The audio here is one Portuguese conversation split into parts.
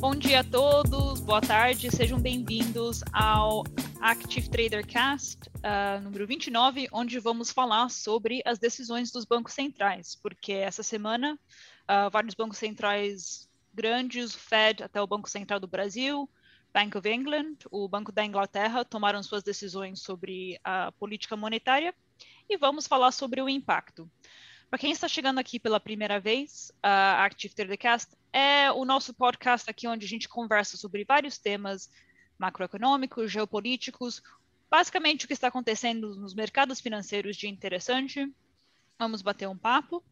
Bom dia a todos, boa tarde, sejam bem-vindos ao Active Trader Cast uh, número 29, onde vamos falar sobre as decisões dos bancos centrais, porque essa semana uh, vários bancos centrais grandes, o Fed até o Banco Central do Brasil, Bank of England, o Banco da Inglaterra, tomaram suas decisões sobre a política monetária e vamos falar sobre o impacto. Para quem está chegando aqui pela primeira vez, a Active Telecast é o nosso podcast aqui onde a gente conversa sobre vários temas macroeconômicos, geopolíticos, basicamente o que está acontecendo nos mercados financeiros de interessante. Vamos bater um papo.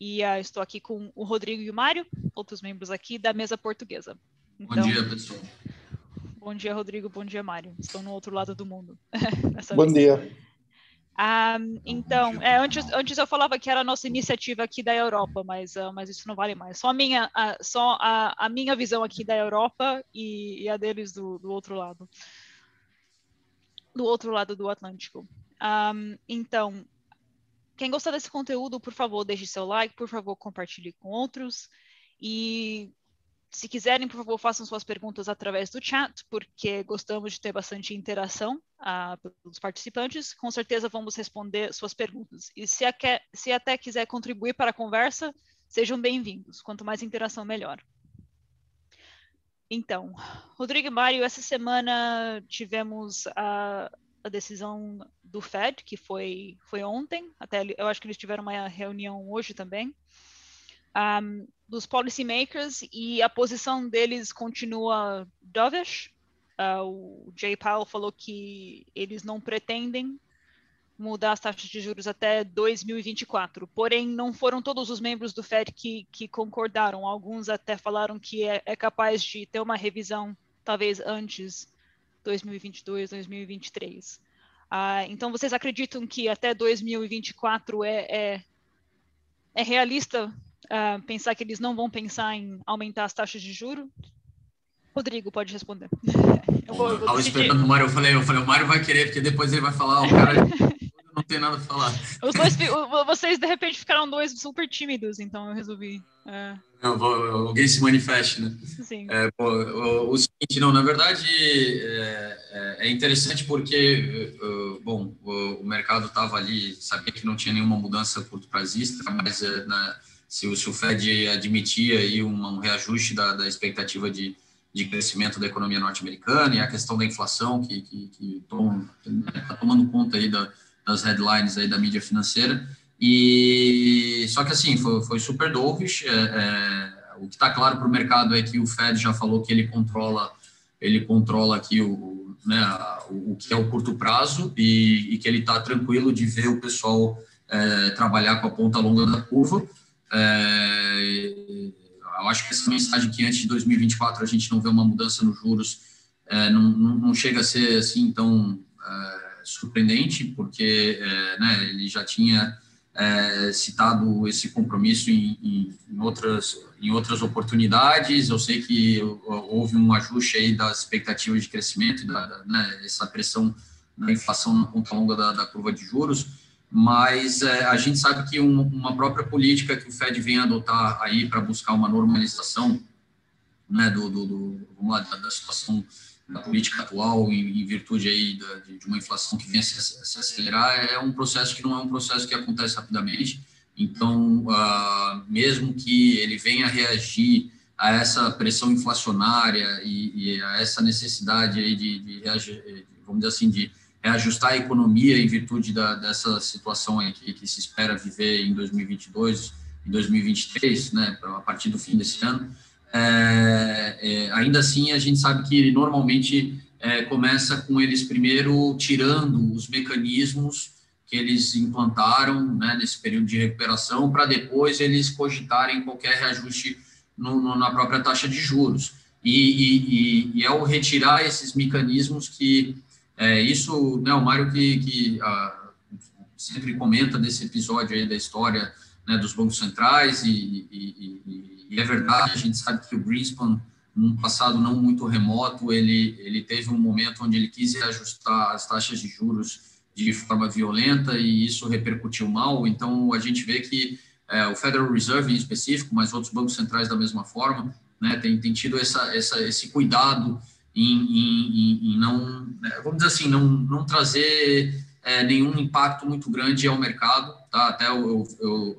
E uh, estou aqui com o Rodrigo e o Mário, outros membros aqui da mesa portuguesa. Então, bom dia, pessoal. Bom dia, Rodrigo. Bom dia, Mário. Estou no outro lado do mundo. bom vez. dia. Um, então, é, antes, antes eu falava que era a nossa iniciativa aqui da Europa, mas, uh, mas isso não vale mais. Só a minha, só a, a minha visão aqui da Europa e, e a deles do, do, outro lado. Do outro lado do Atlântico. Um, então, quem gostar desse conteúdo, por favor, deixe seu like, por favor, compartilhe com outros. E se quiserem, por favor, façam suas perguntas através do chat, porque gostamos de ter bastante interação uh, pelos participantes. Com certeza vamos responder suas perguntas. E se, a, se até quiser contribuir para a conversa, sejam bem-vindos. Quanto mais interação, melhor. Então, Rodrigo e Mário, essa semana tivemos a, a decisão do Fed, que foi, foi ontem, até eu acho que eles tiveram uma reunião hoje também um, dos policymakers e a posição deles continua dovish. Uh, o Jay Powell falou que eles não pretendem mudar as taxas de juros até 2024. Porém, não foram todos os membros do Fed que, que concordaram. Alguns até falaram que é, é capaz de ter uma revisão, talvez antes 2022, 2023. Uh, então, vocês acreditam que até 2024 é, é, é realista uh, pensar que eles não vão pensar em aumentar as taxas de juro? Rodrigo, pode responder. eu vou, eu vou esperando o Mário, eu falei, eu falei, o Mário vai querer, porque depois ele vai falar, o cara não tem nada a falar. Os dois, vocês, de repente, ficaram dois super tímidos, então eu resolvi... Uh... Não, vou, alguém se manifeste, né? Sim. É, pô, o, o, seguinte, não, na verdade, é, é, é interessante porque, uh, bom, o, o mercado estava ali, sabia que não tinha nenhuma mudança curto prazista, mas uh, na se o, se o Fed admitir aí um, um reajuste da, da expectativa de, de crescimento da economia norte-americana e a questão da inflação que está que, que tá tomando conta aí da, das headlines aí da mídia financeira. E só que assim foi, foi super dovish. É, é, o que está claro para o mercado é que o Fed já falou que ele controla ele controla aqui o, né, o, o que é o curto prazo e, e que ele está tranquilo de ver o pessoal é, trabalhar com a ponta longa da curva. É, eu acho que essa mensagem que antes de 2024 a gente não vê uma mudança nos juros é, não, não, não, chega a ser assim tão é, surpreendente, porque é, né, ele já tinha é, citado esse compromisso em, em, em, outras, em outras oportunidades. Eu sei que houve um ajuste aí das expectativas de crescimento, da, da né, essa pressão da inflação na ponta longa da, da curva de juros mas é, a gente sabe que um, uma própria política que o Fed vem adotar aí para buscar uma normalização né, do, do, do lá, da, da, situação da política atual em, em virtude aí da, de, uma inflação que vem a se, se, acelerar é um processo que não é um processo que acontece rapidamente. Então uh, mesmo que ele venha reagir a essa pressão inflacionária e, e a essa necessidade aí de, de reagir, vamos dizer assim de reajustar a economia em virtude da, dessa situação que, que, se espera viver em 2022 e 2023, né, a partir do fim desse ano. É, é, ainda assim, a gente sabe que normalmente é, começa com eles primeiro tirando os mecanismos que eles implantaram né, nesse período de recuperação, para depois eles cogitarem qualquer reajuste no, no, na própria taxa de juros. E, e, e, e ao retirar esses mecanismos que é, isso, né, o Mário que, que ah, sempre comenta desse episódio aí da história né, dos bancos centrais e, e, e, e, é verdade, a gente sabe que o Greenspan num passado não muito remoto, ele, ele teve um momento onde ele quis ajustar as taxas de juros de forma violenta e isso repercutiu mal. Então, a gente vê que é, o Federal Reserve em específico, mas outros bancos centrais da mesma forma, né, tem, tem tido essa, essa, esse cuidado em, em, em não, né, vamos dizer assim, não, não trazer é, nenhum impacto muito grande ao mercado. Tá? Até eu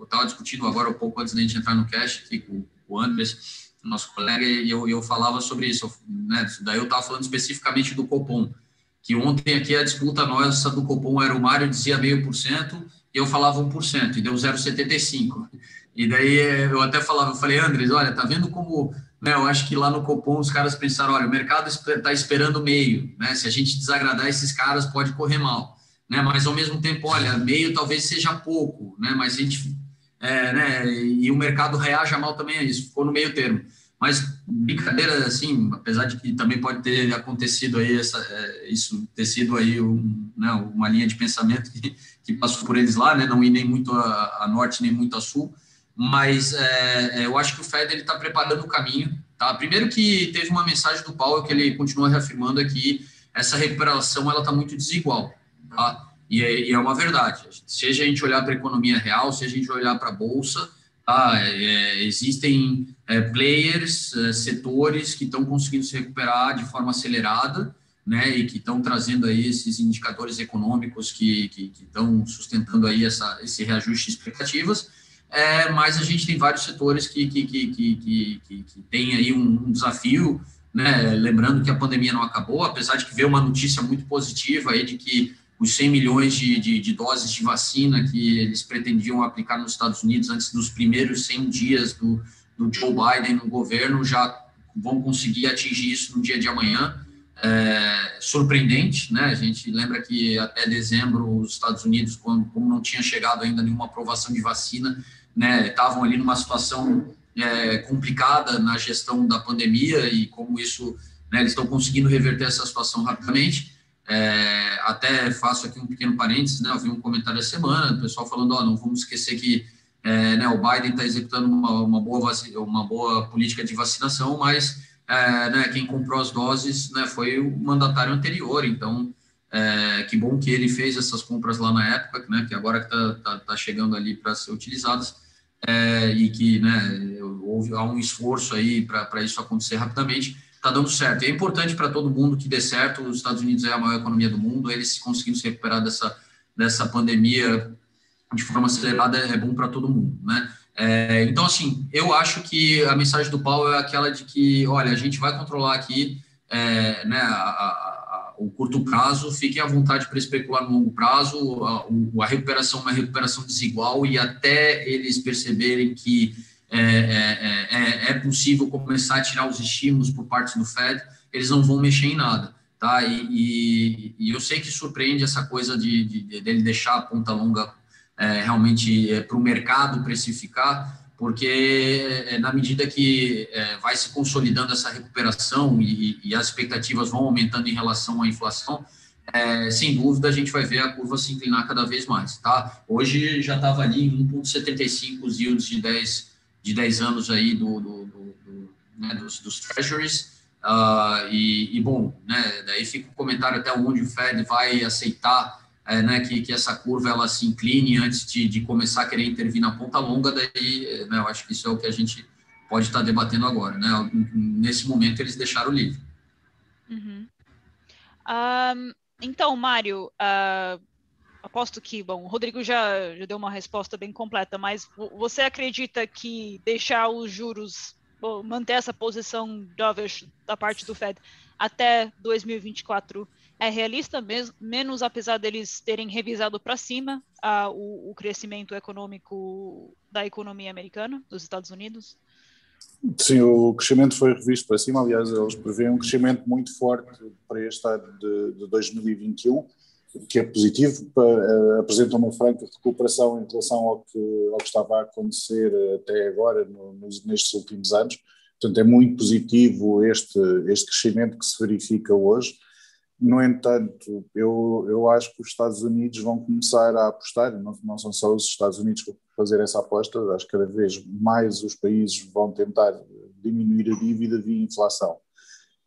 estava discutindo agora um pouco antes da gente entrar no cash aqui com, com o Andres, nosso colega, e eu, eu falava sobre isso. Né? Daí eu estava falando especificamente do Copom, que ontem aqui a disputa nossa do Copom era o Mário dizia meio por cento e eu falava 1%, e deu 0,75%. E daí eu até falava, eu falei, Andres, olha, tá vendo como, né, eu acho que lá no Copom os caras pensaram, olha, o mercado está esperando meio, né, se a gente desagradar esses caras pode correr mal, né, mas ao mesmo tempo, olha, meio talvez seja pouco, né, mas a gente, é, né, e o mercado reaja mal também a isso, ficou no meio termo. Mas brincadeira, assim, apesar de que também pode ter acontecido aí essa, é, isso ter sido aí um, né, uma linha de pensamento que, que, passou por eles lá, né, não ir nem muito a, a norte nem muito a sul, mas é, é eu acho que o Fed ele está preparando o caminho, tá? Primeiro que teve uma mensagem do Powell que ele continua reafirmando aqui essa recuperação ela está muito desigual, tá? E é, e é uma verdade. Seja a gente olhar para a economia real, seja a gente olhar para a bolsa, Tá? É, é, existem é, players, setores que estão conseguindo se recuperar de forma acelerada, né, e que estão trazendo aí esses indicadores econômicos que estão sustentando aí essa, esse reajuste de expectativas, é, mas a gente tem vários setores que, que, que, que, que, que tem aí um, um desafio, né, lembrando que a pandemia não acabou, apesar de que veio uma notícia muito positiva aí de que os 100 milhões de, de, de, doses de vacina que eles pretendiam aplicar nos Estados Unidos antes dos primeiros 100 dias do, do Joe Biden no governo já vão conseguir atingir isso no dia de amanhã. É, surpreendente, né? A gente lembra que até dezembro os Estados Unidos, quando, como não tinha chegado ainda nenhuma aprovação de vacina, né, estavam ali numa situação é, complicada na gestão da pandemia e como isso, né, eles estão conseguindo reverter essa situação rapidamente. É, até faço aqui um pequeno parênteses, né? Eu vi um comentário essa semana, o pessoal falando, ó, não vamos esquecer que é, né, o Biden está executando uma, uma, boa uma boa política de vacinação, mas é, né, quem comprou as doses né, foi o mandatário anterior, então é, que bom que ele fez essas compras lá na época, né, que agora está tá, tá chegando ali para ser utilizadas, é, e que né, houve há um esforço aí para isso acontecer rapidamente está dando certo. E é importante para todo mundo que dê certo. Os Estados Unidos é a maior economia do mundo, eles conseguindo se recuperar dessa, dessa pandemia de forma acelerada é bom para todo mundo, né? É, então, assim, eu acho que a mensagem do Paulo é aquela de que, olha, a gente vai controlar aqui é, né, a, a, o curto prazo, fiquem à vontade para especular no longo prazo, a, a recuperação é uma recuperação desigual e até eles perceberem que é é, é, é, é, possível começar a tirar os estímulos por parte do Fed, eles não vão mexer em nada. Tá? E, e, e eu sei que surpreende essa coisa de, de dele deixar a ponta longa é, realmente é, para o mercado precificar, porque é, na medida que vai se consolidando essa recuperação e, as expectativas vão aumentando em relação à inflação, sem dúvida a gente vai ver a curva se inclinar cada vez mais. Tá? Hoje já estava ali em 1,75 os yields de 10 de 10 anos aí do, do, do, do né, dos, dos, treasuries. Uh, e, e, bom, né, daí fica o comentário até onde o Fed vai aceitar é, né, que, que essa curva ela se incline antes de, de começar a querer intervir na ponta longa, daí né, eu acho que isso é o que a gente pode estar debatendo agora. Né? Nesse momento eles deixaram livre. Uhum. Um, então, Mário, uh, aposto que, bom, o Rodrigo já, já deu uma resposta bem completa, mas você acredita que deixar os juros, manter essa posição dovish da parte do Fed até 2024 é realista, mesmo, menos apesar deles terem revisado para cima uh, o, o crescimento econômico da economia americana, dos Estados Unidos? Sim, o crescimento foi revisto para cima. Aliás, eles prevêem um crescimento muito forte para este ano de, de 2021 que é positivo, uh, apresenta uma franca recuperação em relação ao que, ao que estava a acontecer até agora, no, nestes últimos anos. Portanto, é muito positivo este, este crescimento que se verifica hoje. No entanto, eu, eu acho que os Estados Unidos vão começar a apostar, não, não são só os Estados Unidos que vão fazer essa aposta, acho que cada vez mais os países vão tentar diminuir a dívida via inflação.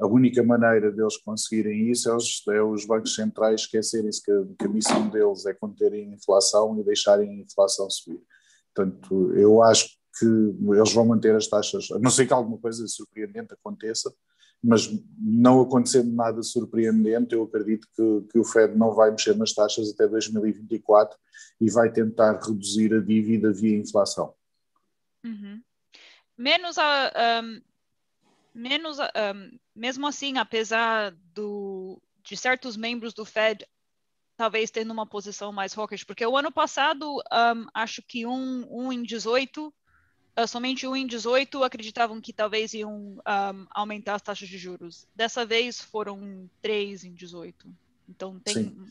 A única maneira deles conseguirem isso é os, é os bancos centrais esquecerem-se que, que, a missão deles é conterem a inflação e deixarem a inflação subir. Portanto, eu acho que eles vão manter as taxas, a não ser que alguma coisa surpreendente aconteça, mas não acontecendo nada surpreendente, eu acredito que, que, o Fed não vai mexer nas taxas até 2024 e vai tentar reduzir a dívida via inflação. Uhum. Menos a. Um, menos um, mesmo assim, apesar do, de certos membros do Fed talvez tendo uma posição mais hawkish, porque o ano passado, um, acho que um, um em 18 uh, somente um em 18 acreditavam que talvez iam um, aumentar as taxas de juros. Dessa vez foram três em 18. Então tem. Sim.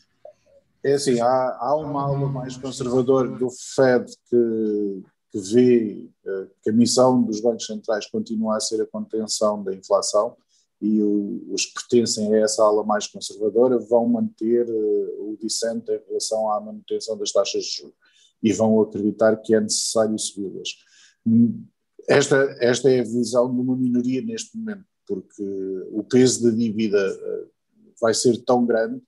É assim, há, há uma aula mais conservadora do Fed que, que vê uh, que a missão dos bancos centrais continua a ser a contenção da inflação e o, os que pertencem a essa ala mais conservadora vão manter uh, o dissento em relação à manutenção das taxas de juros e vão acreditar que é necessário subi-las. Esta, esta é a visão de uma minoria neste momento, porque o peso da dívida eh, vai ser tão grande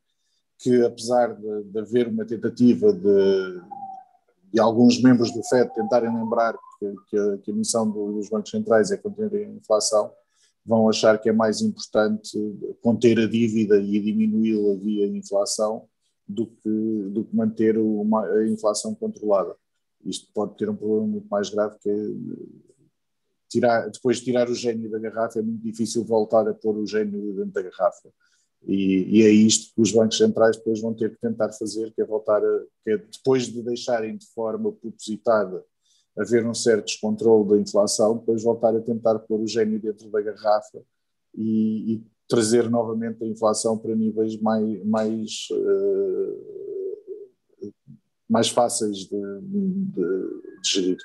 que, apesar de, de haver uma tentativa de, de, alguns membros do FED tentarem lembrar que, que, a, que a, missão dos bancos centrais é conter a inflação, vão achar que é mais importante conter a dívida e diminuí-la via inflação do que, do que manter uma, a inflação controlada isto pode ter um problema muito mais grave que é tirar, depois de tirar o gênio da garrafa é muito difícil voltar a pôr o gênio dentro da garrafa. E, e, é isto que os bancos centrais depois vão ter que tentar fazer, que é voltar a, que é depois de deixarem de forma propositada haver um certo descontrole da inflação, depois voltar a tentar pôr o gênio dentro da garrafa e, e trazer novamente a inflação para níveis mais, mais uh, mais fáceis de, de, de, gerir.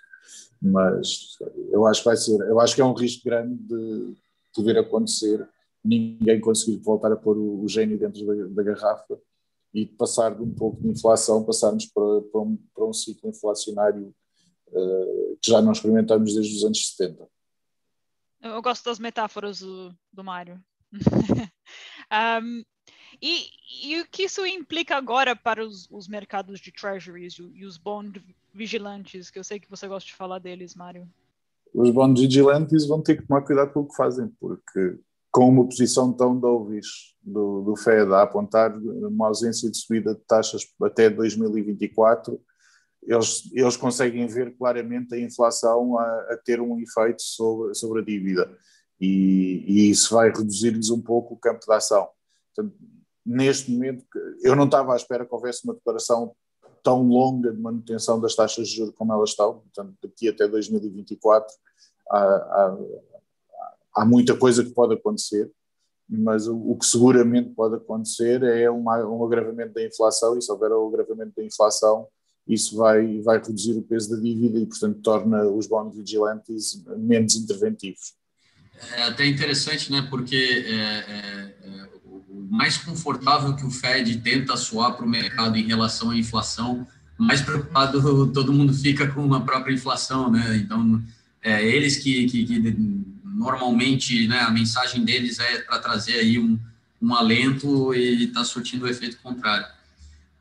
Mas eu acho que vai ser, eu acho que é um risco grande de poder acontecer, ninguém conseguir voltar a pôr o, o gênio dentro da, da, garrafa e passar de um pouco de inflação, passarmos para, para, um, para um ciclo inflacionário uh, que já não experimentamos desde os anos 70. Eu gosto das metáforas do, do Mário. um, E, e, o que isso implica agora para os, os mercados de treasuries e os bond vigilantes, que eu sei que você gosta de falar deles, Mário? Os bond vigilantes vão ter que tomar cuidado com o que fazem, porque com uma posição tão dovish do, do Fed a apontar uma ausência de subida de taxas até 2024, eles, eles conseguem ver claramente a inflação a, a ter um efeito sobre, sobre a dívida e, e isso vai reduzir-lhes um pouco o campo de ação. Portanto, neste momento, eu não estava à espera que houvesse uma declaração tão longa de manutenção das taxas de juros como elas estão, portanto, daqui até 2024 há, há, há muita coisa que pode acontecer, mas o, o que seguramente pode acontecer é uma, um agravamento da inflação, e se houver um agravamento da inflação, isso vai, vai reduzir o peso da dívida e, portanto, torna os bons vigilantes menos interventivos. É até interessante, né, porque é, é, é mais confortável que o Fed tenta soar para o mercado em relação à inflação, mais preocupado todo mundo fica com a própria inflação, né? Então, é, eles que, que, que normalmente, né, a mensagem deles é para trazer aí um, um alento e está surtindo o efeito contrário.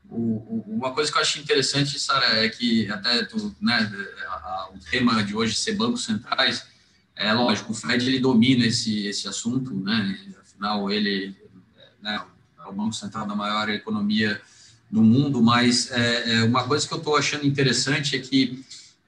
O, o, uma coisa que eu acho interessante, Sara, é que até tu, né, a, a, o tema de hoje ser bancos centrais, é lógico, o Fed ele domina esse, esse assunto, né? Afinal, ele né, é o Banco Central da maior economia do mundo, mas é, é uma coisa que eu estou achando interessante é que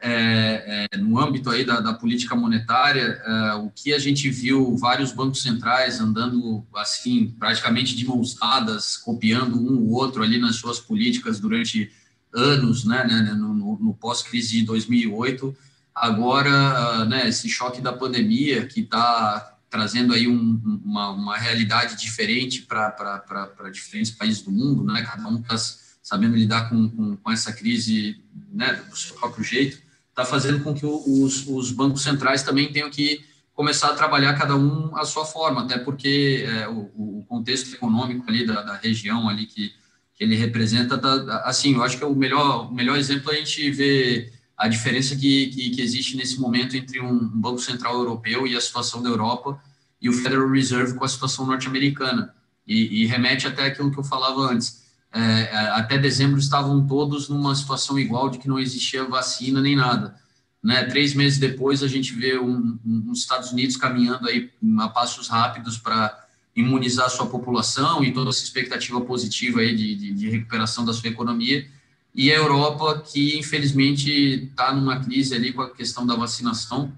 é, é, no âmbito aí da, da política monetária, é, o que a gente viu vários bancos centrais andando assim, praticamente de mãos dadas, copiando um ou outro ali nas suas políticas durante anos, né, né no, no, no pós-crise de 2008, agora, né, esse choque da pandemia que está trazendo aí um, uma, uma realidade diferente para diferentes países do mundo, né? Cada um está sabendo lidar com, com, com, essa crise né, do seu próprio jeito, está fazendo com que os, os bancos centrais também tenham que começar a trabalhar cada um à sua forma, até porque é, o, o, contexto econômico ali da, da região ali que, que ele representa, tá, assim, eu acho que é o melhor, o melhor exemplo é a gente ver a diferença que, que, que, existe nesse momento entre um Banco Central Europeu e a situação da Europa e o Federal Reserve com a situação norte-americana. E, e, remete até aquilo que eu falava antes. É, é, até dezembro estavam todos numa situação igual de que não existia vacina nem nada. Né? Três meses depois, a gente vê um, um, os Estados Unidos caminhando aí a passos rápidos para imunizar sua população e toda essa expectativa positiva aí de, de, de recuperação da sua economia e a Europa, que infelizmente está numa crise ali com a questão da vacinação.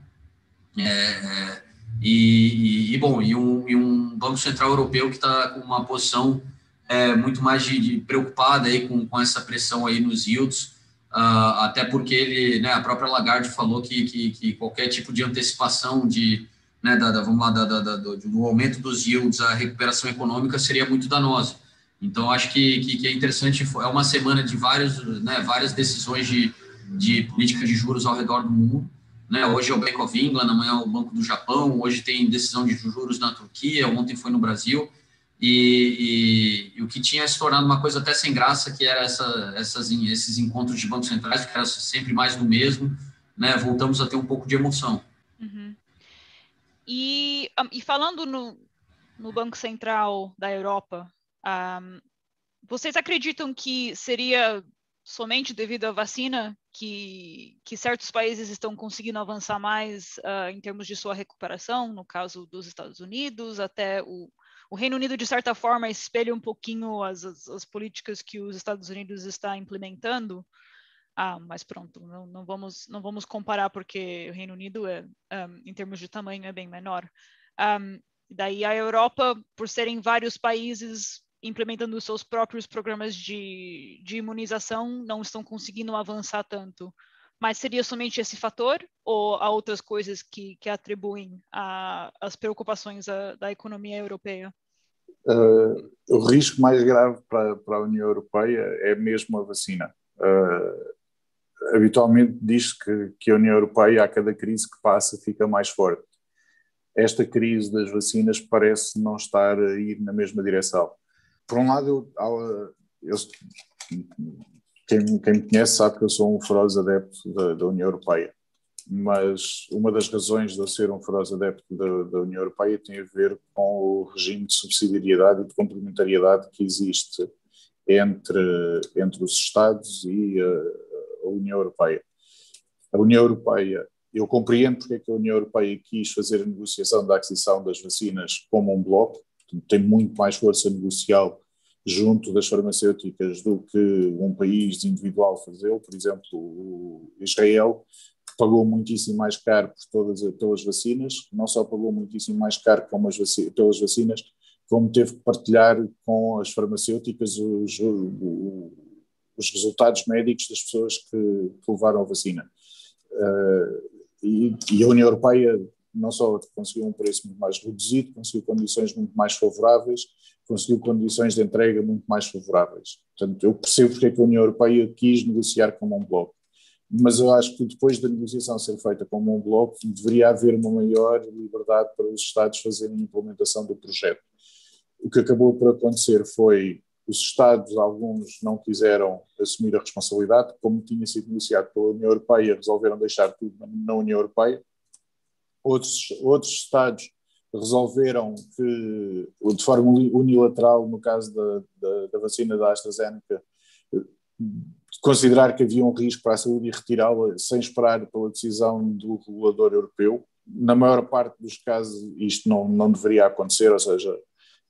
É, e, e, bom, e um, e um, Banco Central Europeu que está com uma posição é, muito mais de, de, preocupada aí com, com essa pressão aí nos yields, uh, até porque ele, né, a própria Lagarde falou que, que, que qualquer tipo de antecipação de, né, da, da vamos lá, da, da, do, do aumento dos yields, a recuperação econômica seria muito danosa. Então, acho que, que, que, é interessante, é uma semana de vários, né, várias decisões de, de política de juros ao redor do mundo. Né? Hoje é o Bank of England, amanhã é o Banco do Japão, hoje tem decisão de juros na Turquia, ontem foi no Brasil. E, e, e o que tinha se tornado uma coisa até sem graça, que era essa, essas, esses encontros de bancos centrais, que era sempre mais do mesmo, né? voltamos a ter um pouco de emoção. Uhum. E, e falando no, no Banco Central da Europa, um, vocês acreditam que seria somente devido à vacina que, que certos países estão conseguindo avançar mais uh, em termos de sua recuperação, no caso dos Estados Unidos, até o, o Reino Unido, de certa forma, espelha um pouquinho as, as, as políticas que os Estados Unidos está implementando. Ah, mas pronto, não, não, vamos, não vamos comparar porque o Reino Unido, é, um, em termos de tamanho, é bem menor. Um, daí a Europa, por serem vários países implementando os seus próprios programas de, de imunização, não estão conseguindo avançar tanto. Mas seria somente esse fator ou há outras coisas que, que atribuem às preocupações a, da economia europeia? Uh, o risco mais grave para, para a União Europeia é mesmo a vacina. Uh, habitualmente diz que, que a União Europeia, a cada crise que passa, fica mais forte. Esta crise das vacinas parece não estar a ir na mesma direção por um lado, eu, eu, quem, quem, me conhece sabe que eu sou um feroz adepto da, da, União Europeia, mas uma das razões de eu ser um feroz adepto da, da, União Europeia tem a ver com o regime de subsidiariedade e de complementariedade que existe entre, entre os Estados e a, a União Europeia. A União Europeia eu compreendo porque é que a União Europeia quis fazer a negociação da aquisição das vacinas como um bloco, tem muito mais força negocial junto das farmacêuticas do que um país individual fazê-lo. Por exemplo, o Israel pagou muitíssimo mais caro por todas pelas vacinas, não só pagou muitíssimo mais caro vaci pelas vacinas, como teve que partilhar com as farmacêuticas os, os resultados médicos das pessoas que, que levaram a vacina. Uh, e, e, a União Europeia não só conseguiu um preço muito mais reduzido, conseguiu condições muito mais favoráveis, conseguiu condições de entrega muito mais favoráveis. Portanto, eu percebo porque é que a União Europeia quis negociar como um bloco. Mas eu acho que depois da negociação ser feita como um bloco, deveria haver uma maior liberdade para os Estados fazerem a implementação do projeto. O que acabou por acontecer foi os Estados, alguns não quiseram assumir a responsabilidade, como tinha sido negociado pela União Europeia, resolveram deixar tudo na União Europeia outros, outros Estados resolveram que, de forma unilateral, no caso da, da, da vacina da AstraZeneca, considerar que havia um risco para a saúde e retirá-la sem esperar pela decisão do regulador europeu. Na maior parte dos casos, isto não, não deveria acontecer, ou seja,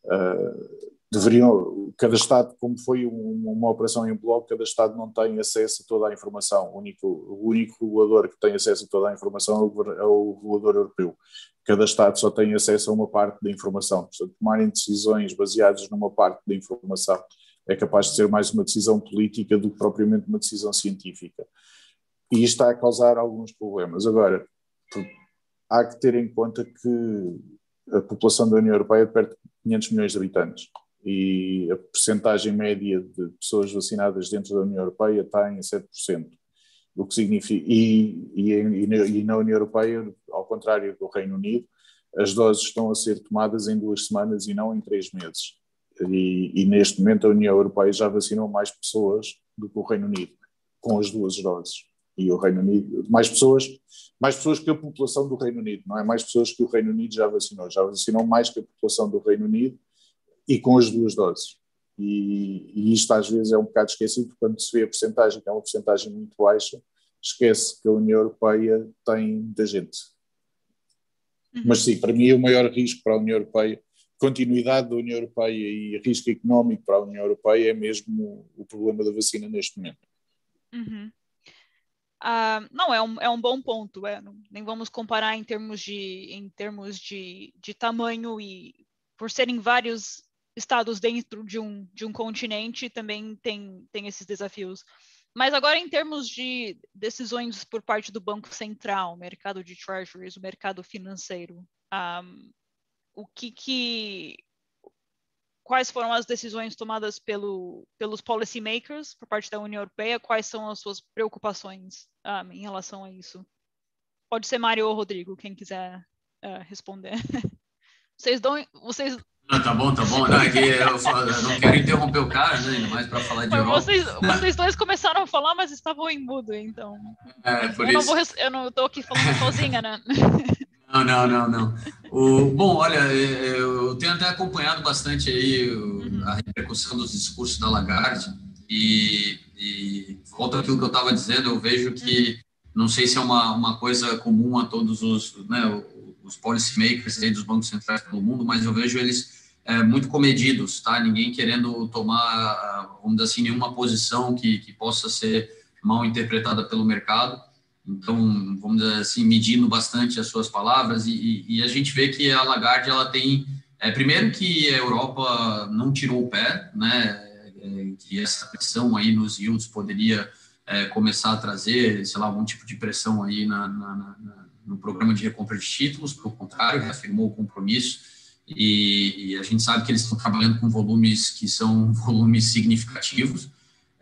uh, deveriam, cada Estado, como foi uma, operação em bloco, cada Estado não tem acesso a toda a informação. O único, o único regulador que tem acesso a toda a informação é o, é o regulador europeu. Cada Estado só tem acesso a uma parte da informação. Portanto, tomarem decisões baseadas numa parte da informação é capaz de ser mais uma decisão política do que propriamente uma decisão científica. E isto está a causar alguns problemas. Agora, há que ter em conta que a população da União Europeia é de perto de 500 milhões de habitantes e a percentagem média de pessoas vacinadas dentro da União Europeia está em 7%. O que significa, e, e, e, na União Europeia, ao contrário do Reino Unido, as doses estão a ser tomadas em duas semanas e não em três meses. E, e, neste momento a União Europeia já vacinou mais pessoas do que o Reino Unido, com as duas doses. e o Reino Unido, mais pessoas, mais pessoas que a população do Reino Unido, não é mais pessoas que o Reino Unido já vacinou, já vacinou mais que a população do Reino Unido e com as duas doses. E, e isto às vezes é um bocado esquecido quando se vê a porcentagem, que é uma porcentagem muito baixa, esquece que a União Europeia tem muita gente. Uhum. Mas sim, para mim o maior risco para a União Europeia, continuidade da União Europeia e risco económico para a União Europeia é mesmo o problema da vacina neste momento. Uhum. Uh, não, é um, é um bom ponto. É, não, nem vamos comparar em termos, de, em termos de, de tamanho e por serem vários estados dentro de um, de um continente, também tem, tem esses desafios. Mas agora, em termos de decisões por parte do Banco Central, mercado de treasuries, o mercado financeiro, um, o que, que quais foram as decisões tomadas pelo, pelos policymakers por parte da União Europeia, quais são as suas preocupações um, em relação a isso. Pode ser Mário ou Rodrigo, quem quiser uh, responder. vocês dão, vocês não, tá bom, tá bom. Não, é que eu, falo, eu, não quero interromper o cara, né? Ainda mais para falar de Mas Europa. Vocês, vocês dois começaram a falar, mas estavam em mudo, então. É, por eu isso. Não vou, eu não estou aqui falando sozinha, né? Não, não, não, não. O, bom, olha, é, é, eu tenho até acompanhado bastante aí uhum. a repercussão dos discursos da Lagarde e, e volta aquilo que eu estava dizendo, eu vejo que não sei se é uma, uma coisa comum a todos os, né, os policymakers aí dos bancos centrais pelo mundo, mas eu vejo eles é, muito comedidos, tá? Ninguém querendo tomar, vamos dizer assim, nenhuma posição que, que possa ser mal interpretada pelo mercado. Então, vamos dizer assim, medindo bastante as suas palavras e, e a gente vê que a Lagarde, ela tem, é, primeiro que a Europa não tirou o pé, né, é, que essa pressão aí nos yields poderia é, começar a trazer, sei lá, algum tipo de pressão aí na, na, na, no programa de recompra de títulos, pelo contrário, reafirmou o compromisso e, e a gente sabe que eles estão trabalhando com volumes que são volumes significativos,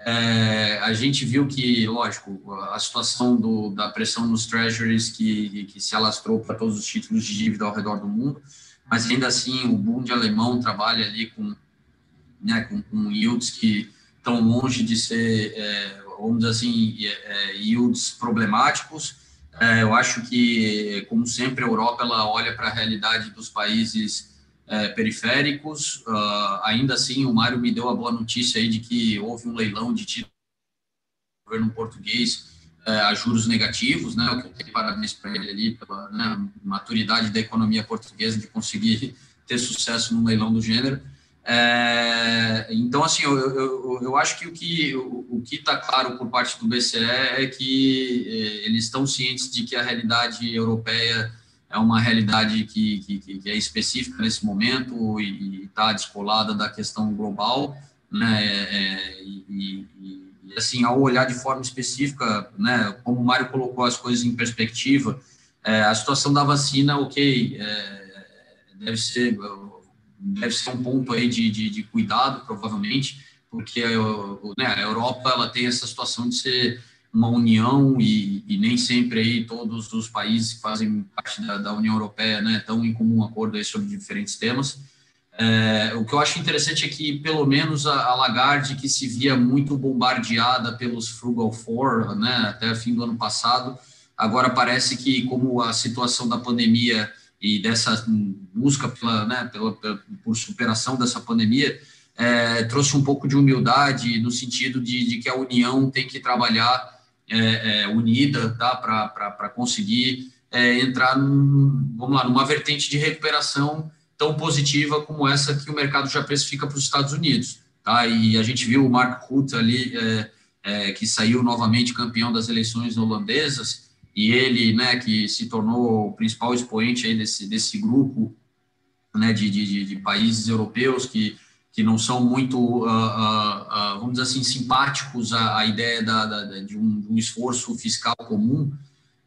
é, a gente viu que, lógico, a situação do, da pressão nos treasuries que, que se alastrou para todos os títulos de dívida ao redor do mundo, mas ainda assim o Bund alemão trabalha ali com, né, com, com yields que estão longe de ser, é, vamos dizer assim, é, yields problemáticos. É, eu acho que, como sempre, a Europa ela olha para a realidade dos países é, periféricos. Uh, ainda assim, o Mário me deu a boa notícia aí de que houve um leilão de títulos do governo português é, a juros negativos, né? O que eu tenho parabéns para ele ali pela né, maturidade da economia portuguesa de conseguir ter sucesso num leilão do gênero. É, então, assim, eu, eu, eu, acho que o que o, o que está claro por parte do BCE é que é, eles estão cientes de que a realidade europeia é uma realidade que, que, que é específica nesse momento e está descolada da questão global, né? É, é e, e, assim, ao olhar de forma específica, né? Como o Mário colocou as coisas em perspectiva, é, a situação da vacina, ok, é, deve ser deve ser um ponto aí de, de, de cuidado, provavelmente, porque né, a Europa ela tem essa situação de ser uma união e, e, nem sempre aí todos os países que fazem parte da, da União Europeia né, estão em comum acordo aí sobre diferentes temas. É, o que eu acho interessante é que, pelo menos, a, a, Lagarde, que se via muito bombardeada pelos Frugal Four né, até fim do ano passado, agora parece que, como a situação da pandemia e dessa busca pela, né, pela por superação dessa pandemia, é, trouxe um pouco de humildade no sentido de, de que a União tem que trabalhar é, é, unida tá, para conseguir é, entrar, num, vamos lá, numa vertente de recuperação tão positiva como essa que o mercado já precifica para os Estados Unidos. Tá? E a gente viu o Mark Rutte ali, é, é, que saiu novamente campeão das eleições holandesas, e ele, né, que se tornou o principal expoente aí desse, desse grupo né, de, de, de países europeus que que não são muito, uh, uh, uh, vamos dizer assim, simpáticos à, ideia da, da, de, um, um, esforço fiscal comum,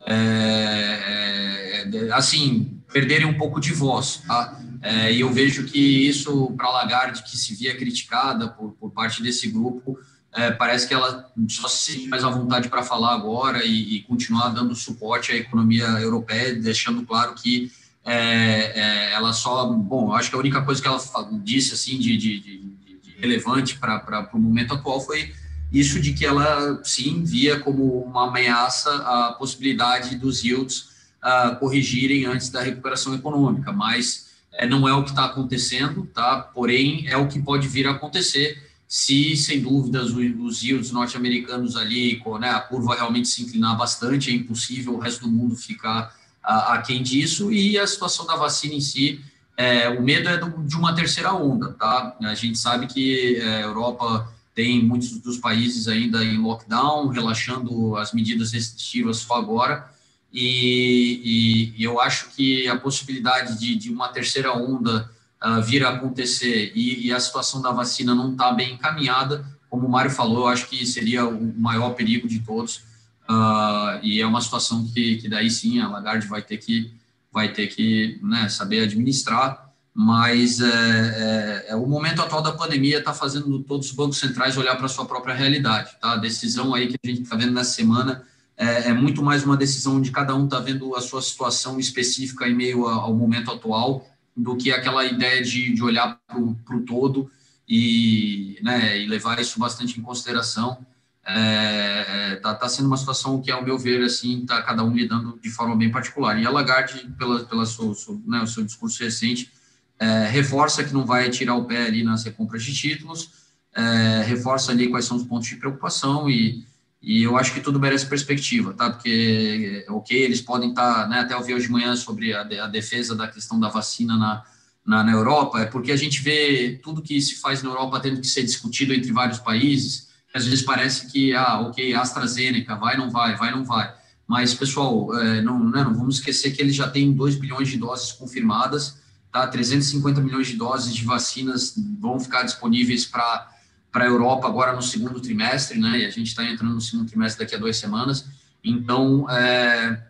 é, é, assim, perderem um pouco de voz. Tá? É, e eu vejo que isso, para Lagarde, que se via criticada por, por parte desse grupo, é, parece que ela só se sente mais à vontade para falar agora e, e, continuar dando suporte à economia europeia, deixando claro que é, é, ela só, bom, acho que a única coisa que ela disse assim de, de, de, de relevante para o momento atual foi isso de que ela, sim, via como uma ameaça a possibilidade dos yields uh, corrigirem antes da recuperação econômica, mas é, não é o que está acontecendo, tá? porém é o que pode vir a acontecer se, sem dúvidas, os yields norte-americanos ali, né, a curva realmente se inclinar bastante, é impossível o resto do mundo ficar aquém disso, e a situação da vacina em si, é, o medo é do, de uma terceira onda, tá? A gente sabe que é, a Europa tem muitos dos países ainda em lockdown, relaxando as medidas restritivas só agora, e, e, e eu acho que a possibilidade de, de uma terceira onda uh, vir a acontecer e, e, a situação da vacina não está bem encaminhada, como o Mário falou, eu acho que seria o maior perigo de todos, uh, e é uma situação que, que daí sim a Lagarde vai ter que, vai ter que né, saber administrar, mas é, é, é, o momento atual da pandemia está fazendo todos os bancos centrais olhar para a sua própria realidade. Tá? A decisão aí que a gente está vendo nessa semana é, é, muito mais uma decisão onde cada um está vendo a sua situação específica em meio ao momento atual do que aquela ideia de, de olhar para o todo e, né, e levar isso bastante em consideração. Está é, tá, tá sendo uma situação que, ao meu ver, assim, está cada um lidando de forma bem particular. E a Lagarde, pela, pela sua, sua, né, o seu discurso recente, é, reforça que não vai tirar o pé ali nas recompras de títulos, é, reforça ali quais são os pontos de preocupação e, e eu acho que tudo merece perspectiva, tá? Porque, ok, eles podem estar, tá, né, até eu vi hoje de manhã sobre a, a defesa da questão da vacina na, na, na, Europa, é porque a gente vê tudo que se faz na Europa tendo que ser discutido entre vários países, às vezes parece que, ah, ok, AstraZeneca, vai, não vai, vai, não vai. Mas, pessoal, é, não, né, não vamos esquecer que eles já têm 2 bilhões de doses confirmadas, Tá? 350 milhões de doses de vacinas vão ficar disponíveis para a Europa agora no segundo trimestre, né? E a gente está entrando no segundo trimestre daqui a duas semanas. Então, é,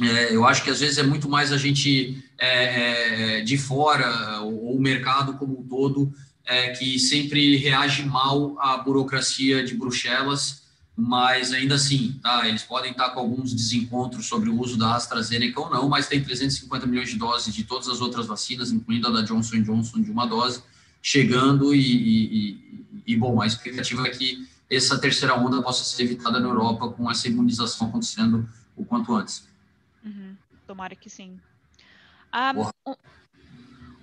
é, eu acho que às vezes é muito mais a gente é, é de fora, ou o mercado como um todo, é, que sempre reage mal à burocracia de Bruxelas mas ainda assim, tá? Eles podem estar com alguns desencontros sobre o uso da AstraZeneca ou não, mas tem 350 milhões de doses de todas as outras vacinas, incluindo a da Johnson Johnson de uma dose, chegando e, e, e, bom, a expectativa é que essa terceira onda possa ser evitada na Europa com essa imunização acontecendo o quanto antes. Uhum. Tomara que sim. Um,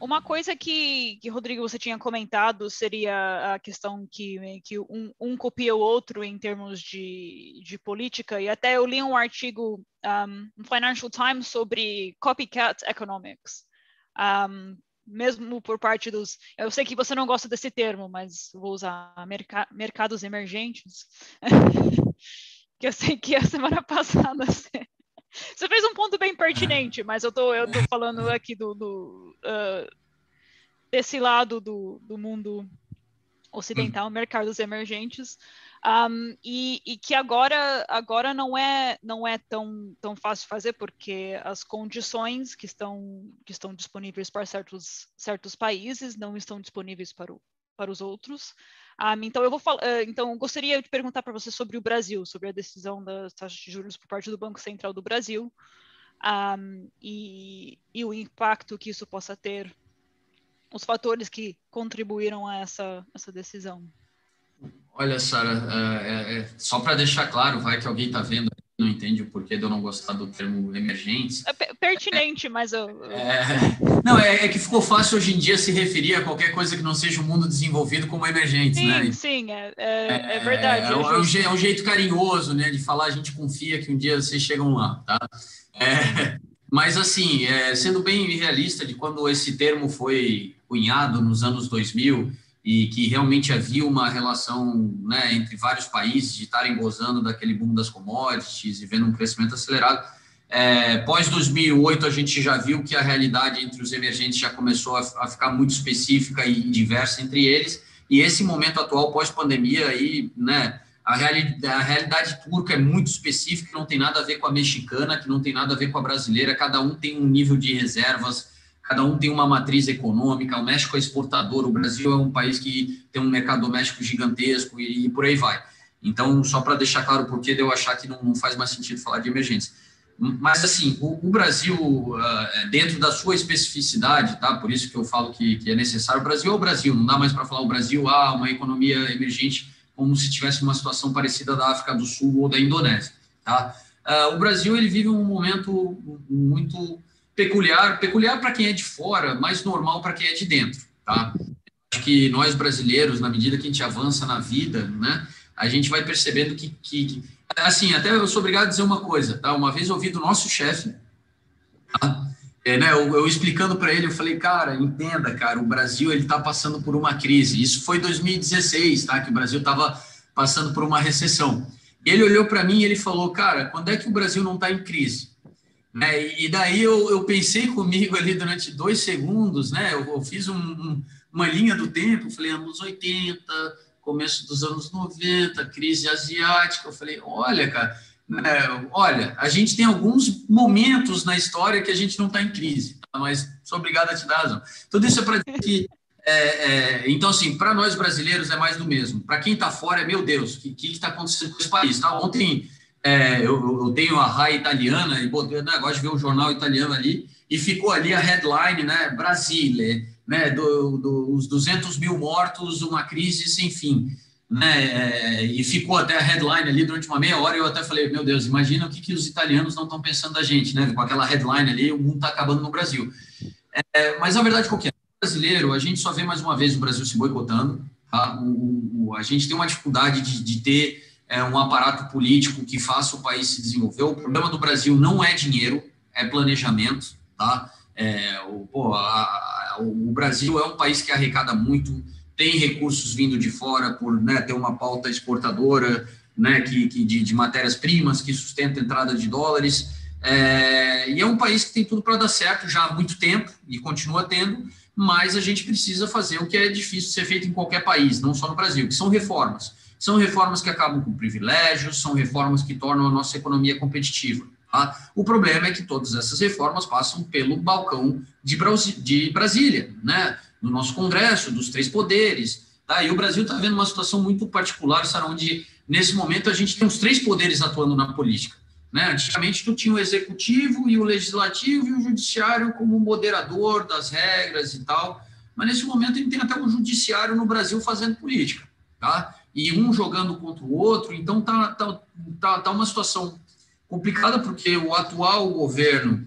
uma coisa que, que, Rodrigo, você tinha comentado seria a questão que, que um, um copia o outro em termos de, de política, e até eu li um artigo um, no Financial Times sobre copycat economics. Um, mesmo por parte dos. Eu sei que você não gosta desse termo, mas vou usar merc mercados emergentes. que eu sei que a semana passada você, você fez um ponto bem pertinente, mas eu tô, eu tô falando aqui do, do uh, desse lado do, do mundo ocidental, hum. mercados emergentes, um, e, e, que agora, agora não é não é tão, tão fácil fazer porque as condições que estão que estão disponíveis para certos certos países não estão disponíveis para, o, para os outros. Um, então, eu vou falar, uh, então, gostaria de perguntar para você sobre o Brasil, sobre a decisão das taxas de juros por parte do Banco Central do Brasil um, e, e, o impacto que isso possa ter, os fatores que contribuíram a essa, essa decisão. Olha, Sara, é, é, é só para deixar claro, vai que alguém está vendo não entende o porquê de eu não gostar do termo emergentes. É pertinente, é, mas eu. É, não, é, é, que ficou fácil hoje em dia se referir a qualquer coisa que não seja o um mundo desenvolvido como emergente, sim, né? Sim, é, é, é verdade. É, um, jeito, um, jeito carinhoso, né, de falar, a gente confia que um dia vocês chegam lá, tá? mas, assim, sendo bem realista de quando esse termo foi cunhado nos anos 2000 e que realmente havia uma relação né, entre vários países de estarem gozando daquele boom das commodities e vendo um crescimento acelerado. É, pós 2008 a gente já viu que a realidade entre os emergentes já começou a, a ficar muito específica e diversa entre eles e esse momento atual pós pandemia aí né a, reali a realidade turca é muito específica não tem nada a ver com a mexicana que não tem nada a ver com a brasileira cada um tem um nível de reservas cada um tem uma matriz econômica, o México é exportador, o Brasil é um país que tem um mercado doméstico gigantesco e, e por aí vai. Então, só para deixar claro por que eu achar que não, não, faz mais sentido falar de emergência. Mas, assim, o, o Brasil, uh, dentro da sua especificidade, tá? por isso que eu falo que, que, é necessário, o Brasil é o Brasil, não dá mais para falar o Brasil, ah, uma economia emergente. como se tivesse uma situação parecida da África do Sul ou da Indonésia. Tá? Uh, o Brasil ele vive um momento muito peculiar, peculiar para quem é de fora, mas normal para quem é de dentro. Tá? Acho que nós brasileiros, na medida que a gente avança na vida, né, a gente vai percebendo que, que, assim, até eu sou obrigado a dizer uma coisa, tá? Uma vez ouvi do nosso chefe, tá? é, né, eu, eu explicando para ele, eu falei, cara, entenda, cara, o Brasil ele está passando por uma crise. Isso foi 2016, tá? Que o Brasil estava passando por uma recessão. Ele olhou para mim e ele falou, cara, quando é que o Brasil não está em crise? Né? E daí eu, eu, pensei comigo ali durante dois segundos, né? Eu, eu fiz um, um, uma linha do tempo, falei anos 80, começo dos anos 90, crise asiática. Eu falei, olha, cara, né, olha, a gente tem alguns momentos na história que a gente não está em crise, tá? mas sou obrigado a te dar razão. Tudo isso é para dizer que é, é, então, assim, para nós brasileiros é mais do mesmo. Para quem está fora, é meu Deus, o que está acontecendo com esse país? Tá? Ontem é, eu, eu, tenho a RAI italiana e botei, né, gosto de ver o jornal italiano ali, e ficou ali a headline, né? Brasília, né? Do, do, os 200 mil mortos, uma crise sem fim. Né, é, e ficou até a headline ali durante uma meia hora, eu até falei, meu Deus, imagina o que, que os italianos não estão pensando da gente, né? Com aquela headline ali, o mundo está acabando no Brasil. É, mas a verdade qual que é? brasileiro, a gente só vê mais uma vez o Brasil se boicotando. Tá? O, o, a gente tem uma dificuldade de, de ter é, um aparato político que faça o país se desenvolver. O problema do Brasil não é dinheiro, é planejamento. Tá? É, o, pô, a, o Brasil é um país que arrecada muito, tem recursos vindo de fora por né, ter uma pauta exportadora né, que, que de, de matérias-primas que sustenta a entrada de dólares. É, e é um país que tem tudo para dar certo já há muito tempo e continua tendo, mas a gente precisa fazer o que é difícil ser feito em qualquer país, não só no Brasil, que são reformas. São reformas que acabam com privilégios, são reformas que tornam a nossa economia competitiva. Tá? O problema é que todas essas reformas passam pelo balcão de, de Brasília, né? no nosso Congresso, dos três poderes. Tá? E o Brasil está vendo uma situação muito particular, sabe, onde, nesse momento, a gente tem os três poderes atuando na política. Né? Antigamente, tu tinha o executivo e o legislativo e o judiciário como moderador das regras e tal, mas nesse momento a gente tem até o judiciário no Brasil fazendo política, tá? E um jogando contra o outro, então tá, tá, tá, tá uma situação complicada porque o atual governo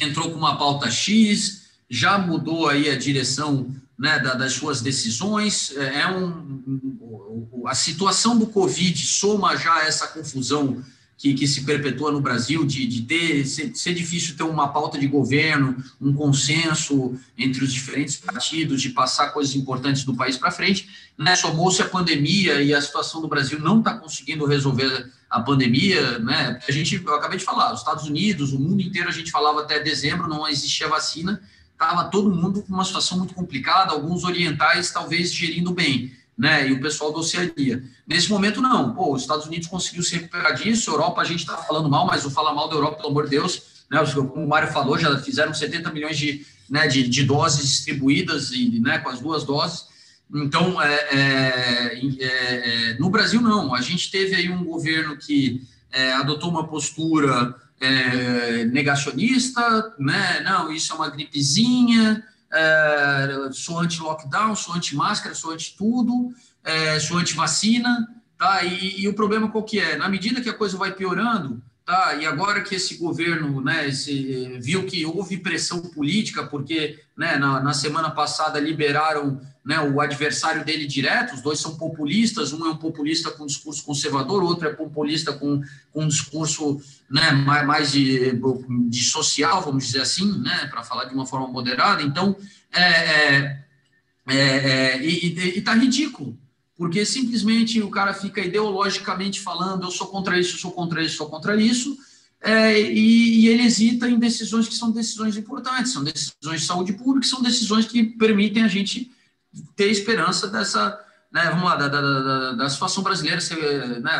entrou com uma pauta X já mudou aí a direção né, das suas decisões. É, é um, a situação do Covid soma já essa confusão que, que se perpetua no Brasil, de, de ter, ser, ser, difícil ter uma pauta de governo, um consenso entre os diferentes partidos, de passar coisas importantes do país para frente. Né? Somou-se a pandemia e a situação do Brasil não está conseguindo resolver a pandemia. Né? A gente, eu acabei de falar, os Estados Unidos, o mundo inteiro, a gente falava até dezembro, não existia vacina, estava todo mundo com uma situação muito complicada, alguns orientais talvez gerindo bem né, e o pessoal da Oceania. Nesse momento, não. Pô, os Estados Unidos conseguiu se recuperar disso, Europa a gente está falando mal, mas o falar mal da Europa, pelo amor de Deus, né, como o Mário falou, já fizeram 70 milhões de, né, de, de doses distribuídas e, né, com as duas doses. Então, é, é, é, é, no Brasil, não. A gente teve aí um governo que é, adotou uma postura é, negacionista, né? Não, isso é uma gripezinha, é, sou anti-lockdown, sou anti-máscara, sou anti-tudo, é, sou anti-vacina, tá? E, e, o problema qual que é? Na medida que a coisa vai piorando, tá? E agora que esse governo, né, esse, viu que houve pressão política, porque, né, na, na semana passada liberaram né, o adversário dele direto, os dois são populistas, um é um populista com discurso conservador, outro é populista com, com um discurso né, mais, mais de, de social, vamos dizer assim, né, para falar de uma forma moderada. Então, é, é, é, é e está ridículo, porque simplesmente o cara fica ideologicamente falando: eu sou contra isso, eu sou contra isso, sou contra isso. É, e, e, ele hesita em decisões que são decisões importantes, são decisões de saúde pública, são decisões que permitem a gente ter esperança dessa, né, vamos lá, da, da, da, da situação brasileira ser, né,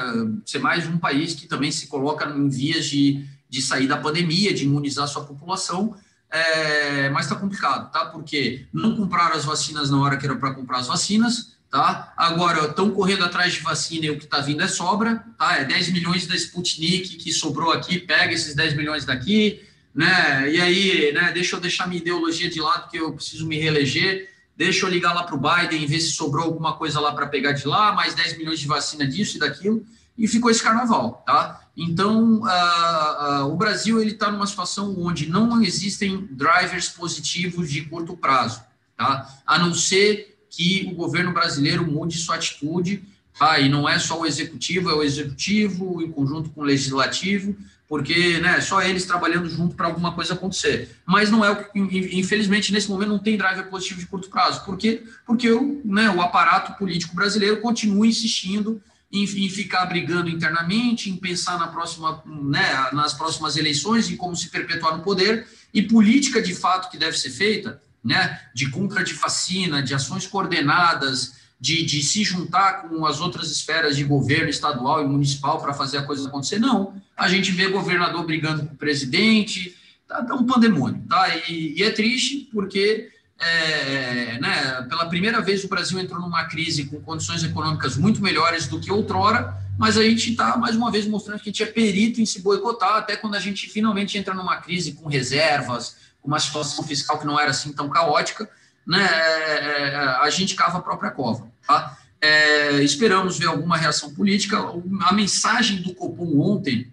ser mais um país que também se coloca em vias de, de sair da pandemia, de imunizar sua população, é, mas está complicado, tá? Porque não compraram as vacinas na hora que era para comprar as vacinas, tá? Agora estão correndo atrás de vacina e o que está vindo é sobra, tá? É 10 milhões da Sputnik que sobrou aqui, pega esses 10 milhões daqui, né? E aí, né, deixa eu deixar minha ideologia de lado que eu preciso me reeleger deixa eu ligar lá para o Biden e ver se sobrou alguma coisa lá para pegar de lá, mais 10 milhões de vacina disso e daquilo, e ficou esse carnaval, tá? Então, uh, uh, o Brasil ele está numa situação onde não existem drivers positivos de curto prazo, tá? A não ser que o governo brasileiro mude sua atitude, tá? E não é só o executivo, é o executivo em conjunto com o legislativo, porque né, só eles trabalhando junto para alguma coisa acontecer. Mas não é o que, infelizmente, nesse momento não tem driver positivo de curto prazo. Por quê? Porque o, né, o aparato político brasileiro continua insistindo em, em, ficar brigando internamente, em pensar na próxima, né, nas próximas eleições e como se perpetuar no poder, e política de fato que deve ser feita, né, de compra de vacina, de ações coordenadas, de, de se juntar com as outras esferas de governo estadual e municipal para fazer a coisa acontecer. Não, a gente vê governador brigando com o presidente, tá, tá um pandemônio, tá? E, e é triste porque é, né, pela primeira vez o Brasil entrou numa crise com condições econômicas muito melhores do que outrora, mas a gente está mais uma vez mostrando que a gente é perito em se boicotar, até quando a gente finalmente entra numa crise com reservas, com uma situação fiscal que não era assim tão caótica, né, é, é, a gente cava a própria cova. Tá? É, esperamos ver alguma reação política. A mensagem do Copom ontem,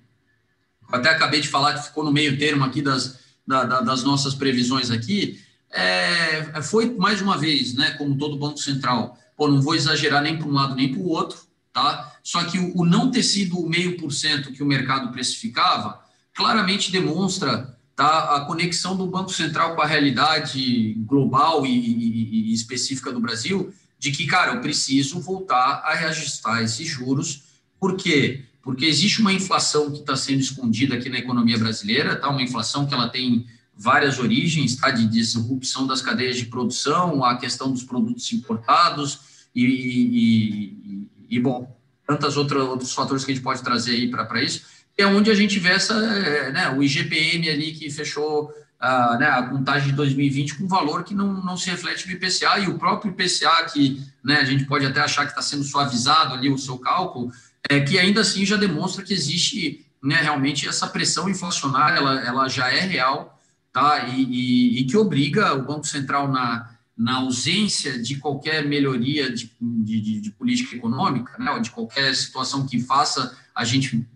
até acabei de falar que ficou no meio termo aqui das, da, da, das nossas previsões aqui, é, foi mais uma vez, né, como todo Banco Central, pô, não vou exagerar nem para um lado nem para o outro, tá? Só que o, o não ter sido o meio por cento que o mercado precificava, claramente demonstra tá, a conexão do Banco Central com a realidade global e, e, e específica do Brasil, de que, cara, eu preciso voltar a reajustar esses juros, por quê? Porque existe uma inflação que está sendo escondida aqui na economia brasileira, tá? Uma inflação que ela tem várias origens, tá? de disrupção das cadeias de produção, a questão dos produtos importados e, e, e bom, tantas outros fatores que a gente pode trazer aí para isso, é onde a gente vê essa, é, né, o IGPM ali que fechou a, né, a contagem de 2020 com valor que não, não se reflete no IPCA e o próprio IPCA que né, a gente pode até achar que está sendo suavizado ali o seu cálculo, é que ainda assim já demonstra que existe né, realmente essa pressão inflacionária, ela, ela já é real, tá? E, e, e, que obriga o Banco Central, na, na ausência de qualquer melhoria de, de, de, política econômica, né, de qualquer situação que faça a gente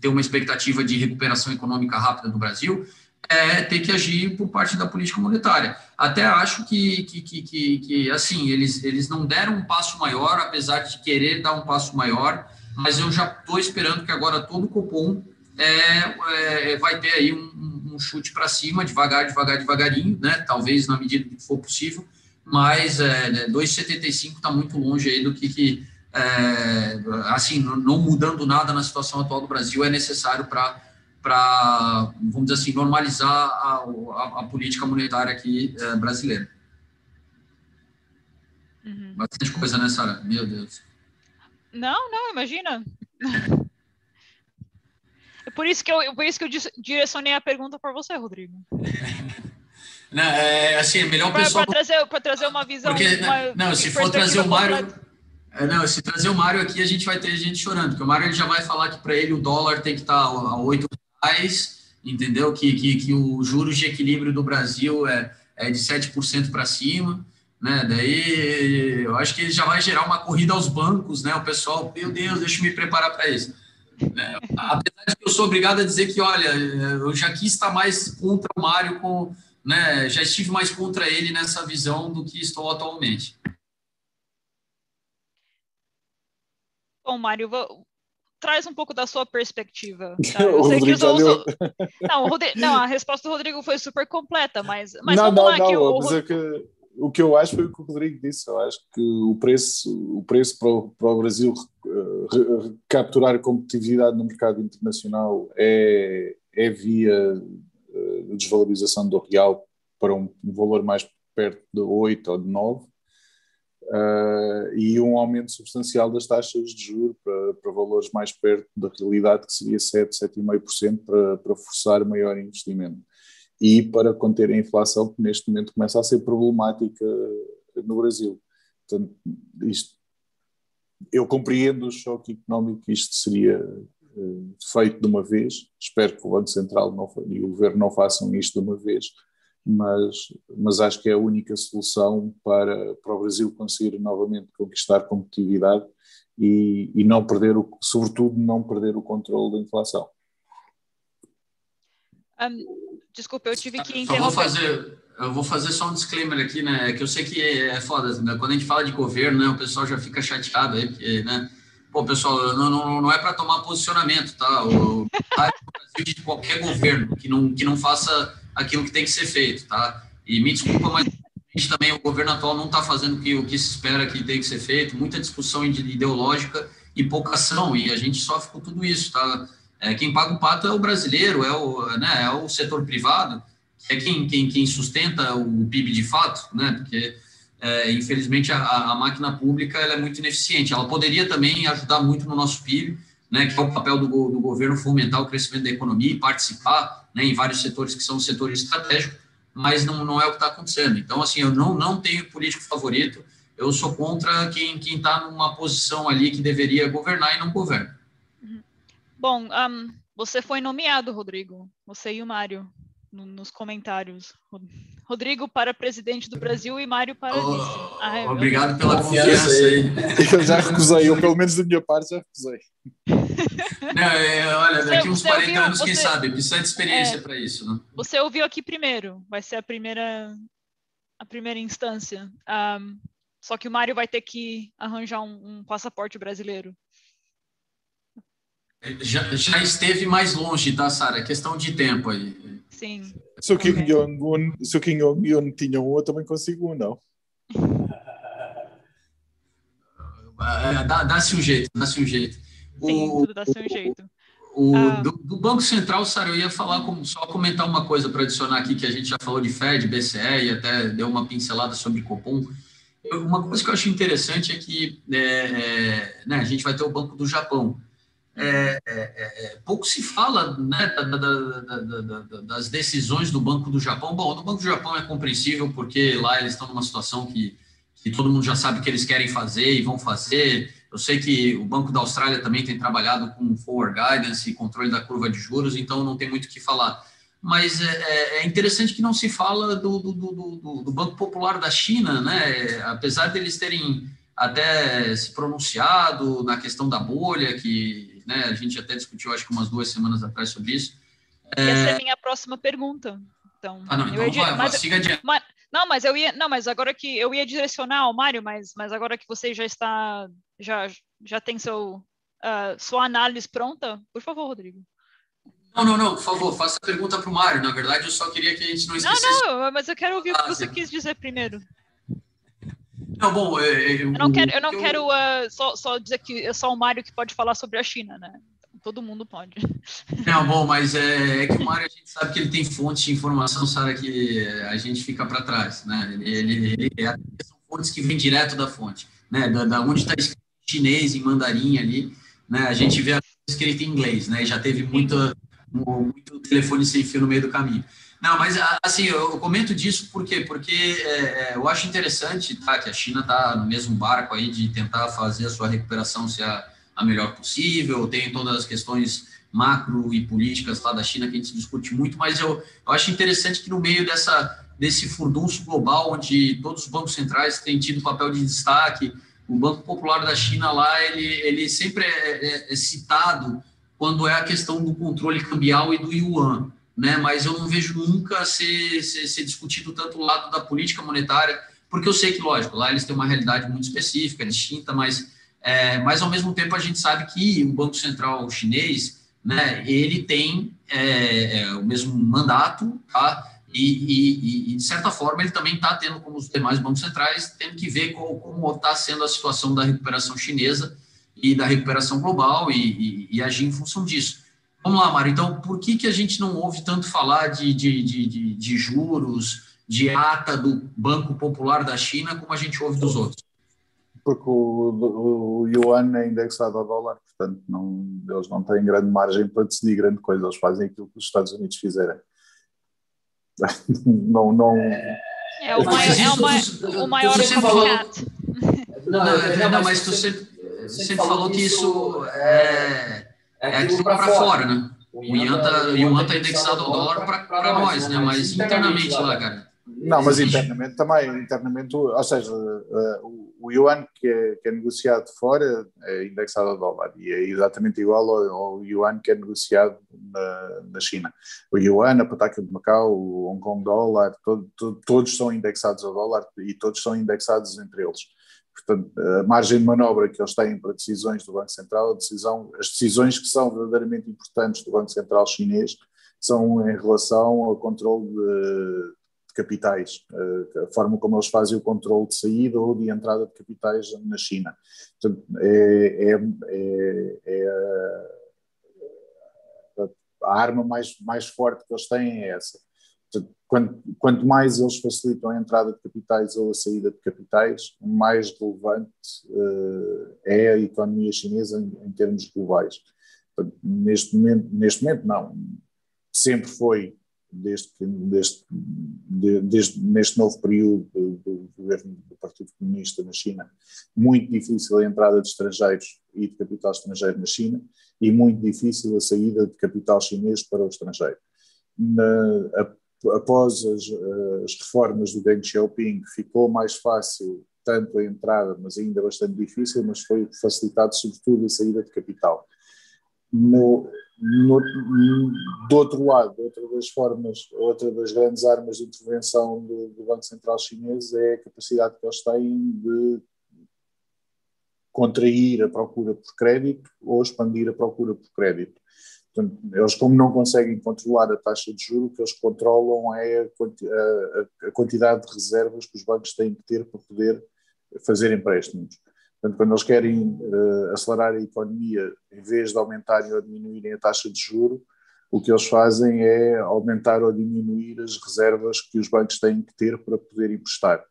ter uma expectativa de recuperação econômica rápida do Brasil, é ter que agir por parte da política monetária. Até acho que, que, que, que, que assim, eles, eles não deram um passo maior, apesar de querer dar um passo maior, mas eu já estou esperando que agora todo o Copom é, é, vai ter aí um, um chute para cima, devagar, devagar, devagarinho, né? Talvez na medida que for possível, mas é, 2,75 está muito longe aí do que, que é, assim, não mudando nada na situação atual do Brasil, é necessário para para, vamos dizer assim, normalizar a, a, a política monetária aqui é, brasileira. Uhum. Bastante coisa, né, Sara? Meu Deus. Não, não, imagina. É por isso que eu, por isso que eu direcionei a pergunta para você, Rodrigo. Não, é, assim, é melhor o pessoal... Para trazer, trazer uma visão... Porque, uma, não, se for trazer o Mário... É, não, se trazer o Mário aqui, a gente vai ter gente chorando, porque o Mário ele já vai falar que para ele o dólar tem que estar tá a 8 reais, entendeu? Que, que, que o juros de equilíbrio do Brasil é, é de 7% para cima, né? Daí eu acho que já vai gerar uma corrida aos bancos, né? O pessoal, meu Deus, deixa eu me preparar para isso. É, apesar de que eu sou obrigado a dizer que, olha, eu já quis estar mais contra o Mário, com, né, já estive mais contra ele nessa visão do que estou atualmente. Bom, Mário, vou... traz um pouco da sua perspectiva. Tá? Eu sei que usou... não, Rodrigo... não, a resposta do Rodrigo foi super completa, mas, mas não, vamos não, lá não, que o... Mas é que o que eu acho foi o que o Rodrigo disse. Eu acho que o preço, o preço para, o, para o Brasil uh, capturar competitividade no mercado internacional é, é via uh, desvalorização do real para um, um, valor mais perto de 8 ou de 9 uh, e um aumento substancial das taxas de juros para, para valores mais perto da realidade, que seria 7, 7,5% para, para forçar maior investimento. E para conter a inflação que neste momento começa a ser problemática no Brasil. Portanto, isto, eu compreendo o choque económico que isto seria uh, feito de uma vez, espero que o Banco Central não, e o Governo não façam isto de uma vez mas, mas acho que é a única solução para, para o Brasil conseguir novamente conquistar competitividade e, e não perder, o, sobretudo, não perder o controle da inflação. Um, desculpa, eu tive que interromper. Só vou fazer, eu vou fazer só um disclaimer aqui, né? Que eu sei que é, é foda, né? quando a gente fala de governo, né? O pessoal já fica chateado aí, porque, né? Pô, pessoal, não, não, não é para tomar posicionamento, tá? O, de qualquer governo que não, que não faça aquilo que tem que ser feito, tá? E me desculpa, mas também o governo atual não está fazendo o que, o que se espera que tem que ser feito, muita discussão ideológica e pouca ação, e a gente sofre com tudo isso, tá? É, quem paga o pato é o brasileiro, é o, né, é o setor privado, é quem, quem, quem sustenta o PIB de fato, né? Porque, é, infelizmente, a, a, máquina pública ela é muito ineficiente. Ela poderia também ajudar muito no nosso PIB, né? Que é o papel do, do governo fomentar o crescimento da economia e participar né, em vários setores que são setores estratégicos, mas não, não é o que está acontecendo. Então, assim, eu não, não tenho político favorito, eu sou contra quem está numa posição ali que deveria governar e não governa. Bom, um, você foi nomeado, Rodrigo, você e o Mário, no, nos comentários. Rodrigo para presidente do Brasil e Mário para oh, vice. Ai, obrigado pela confiança aí. Eu já recusei, eu pelo menos da minha parte já recusei. Não, é, olha, daqui uns 40 ouviu, anos, você, quem sabe, precisa de experiência é, para isso. Né? Você ouviu aqui primeiro, vai ser a primeira, a primeira instância. Um, só que o Mário vai ter que arranjar um, um passaporte brasileiro. Já, já esteve mais longe, tá, Sara? É questão de tempo aí. Sim. Se o Kim okay. Jong-un Kim Jong tinha um, eu também consigo um, não. É, dá-se um jeito, dá-se um jeito. Sim, o, tudo dá-se um jeito. O, ah. do, do, Banco Central, Sara, eu ia falar, como, só comentar uma coisa para adicionar aqui, que a gente já falou de Fed, BCE e até deu uma pincelada sobre Copom. Uma coisa que eu acho interessante é que é, é, né, a gente vai ter o Banco do Japão. É, é, é, é, pouco se fala né, da, da, da, das decisões do Banco do Japão. Bom, no Banco do Japão é compreensível, porque lá eles estão numa situação que, que todo mundo já sabe que eles querem fazer e vão fazer. Eu sei que o Banco da Austrália também tem trabalhado com forward guidance e controle da curva de juros, então não tem muito o que falar. Mas é, é, é interessante que não se fala do, do, do, do Banco Popular da China, né? apesar deles terem até se pronunciado na questão da bolha, que né? A gente até discutiu, acho que umas duas semanas atrás sobre isso. É... Essa é a minha próxima pergunta. Então, ah, não, então vai, mas, siga adiante. Mas, não, mas eu ia, não, mas agora que eu ia direcionar ao Mário, mas, mas agora que você já está, já, já tem seu, uh, sua análise pronta, por favor, Rodrigo. Não, não, não, por favor, faça a pergunta para o Mário. Na verdade, eu só queria que a gente não esquecesse. Não, não, mas eu quero ouvir o que você quis dizer primeiro. Não, bom, é, é, eu, eu não quero, eu não eu... quero uh, só, só dizer que é só o Mário que pode falar sobre a China, né? Todo mundo pode. Não, bom, mas é, é que o Mário a gente sabe que ele tem fontes de informação, sabe que a gente fica para trás, né? Ele, ele, ele é, são fontes que vêm direto da fonte, né? Da, da onde está escrito em chinês, em mandarim ali, né? A gente vê escrito em inglês, né? Já teve muito, muito telefone sem fio no meio do caminho. Não, mas assim, eu comento disso por quê? Porque é, é, eu acho interessante tá, que a China está no mesmo barco aí de tentar fazer a sua recuperação ser a, a, melhor possível, tem todas as questões macro e políticas lá da China que a gente discute muito, mas eu, eu acho interessante que no meio dessa, desse furdunço global, onde todos os bancos centrais têm tido papel de destaque, o Banco Popular da China lá, ele, ele sempre é, é, é citado quando é a questão do controle cambial e do yuan né? Mas eu não vejo nunca ser, ser, ser, discutido tanto o lado da política monetária, porque eu sei que, lógico, lá eles têm uma realidade muito específica, distinta, mas, é, mas ao mesmo tempo a gente sabe que o Banco Central chinês, né? Ele tem é, é, o mesmo mandato, tá? E, e, e, de certa forma ele também está tendo, como os demais bancos centrais, tendo que ver como está sendo a situação da recuperação chinesa e da recuperação global e, e agir em função disso. Vamos lá, Mário. Então, por que, que a gente não ouve tanto falar de, de, de, de, juros, de ata do Banco Popular da China, como a gente ouve dos outros? Porque o, o yuan é indexado ao dólar, portanto, não, eles não têm grande margem para decidir grande coisa, eles fazem aquilo que os Estados Unidos fizerem. Não, não. É o maior, é o maior, o maior Não, não, não, mas tu sempre, sempre falou que isso é é, é aquilo para fora, fora, né? o Yuan está tá indexado ao dólar para nós, né? Mas internamente lá, cara. Não, mas internamente também, internamente, ou seja, uh, o yuan que é, que é, negociado fora é indexado ao dólar e é exatamente igual ao, ao yuan que é negociado na, na, China. O yuan, a pataca de Macau, o Hong Kong dólar, todo, todo, todos são indexados ao dólar e todos são indexados entre eles. Portanto, a margem de manobra que eles têm para decisões do Banco Central, decisão, as decisões que são verdadeiramente importantes do Banco Central chinês são em relação ao controle de, de capitais, eh, a forma como eles fazem o controle de saída ou de entrada de capitais na China. Portanto, é, é, é, é a, arma mais, mais forte que eles têm é essa quanto, quanto, mais eles facilitam a entrada de capitais ou a saída de capitais, mais relevante uh, é a economia chinesa em, em termos globais. Portanto, neste momento, neste momento não, sempre foi desde, desde, desde neste novo período do, do, governo do Partido Comunista na China, muito difícil a entrada de estrangeiros e de capital estrangeiro na China e muito difícil a saída de capital chinês para o estrangeiro. Na, a, após as, as reformas do Deng Xiaoping, ficou mais fácil tanto a entrada, mas ainda bastante difícil, mas foi facilitado sobretudo a saída de capital. No, no, do outro lado, outra das formas, outra das grandes armas de intervenção do, do Banco Central Chinês é a capacidade que eles têm de contrair a procura por crédito ou expandir a procura por crédito. Portanto, eles, como não conseguem controlar a taxa de juros, o que eles controlam é a, a, quantidade de reservas que os bancos têm que ter para poder fazer empréstimos. Portanto, quando eles querem uh, acelerar a economia, em vez de aumentarem ou diminuírem a taxa de juro, o que eles fazem é aumentar ou diminuir as reservas que os bancos têm que ter para poder emprestar.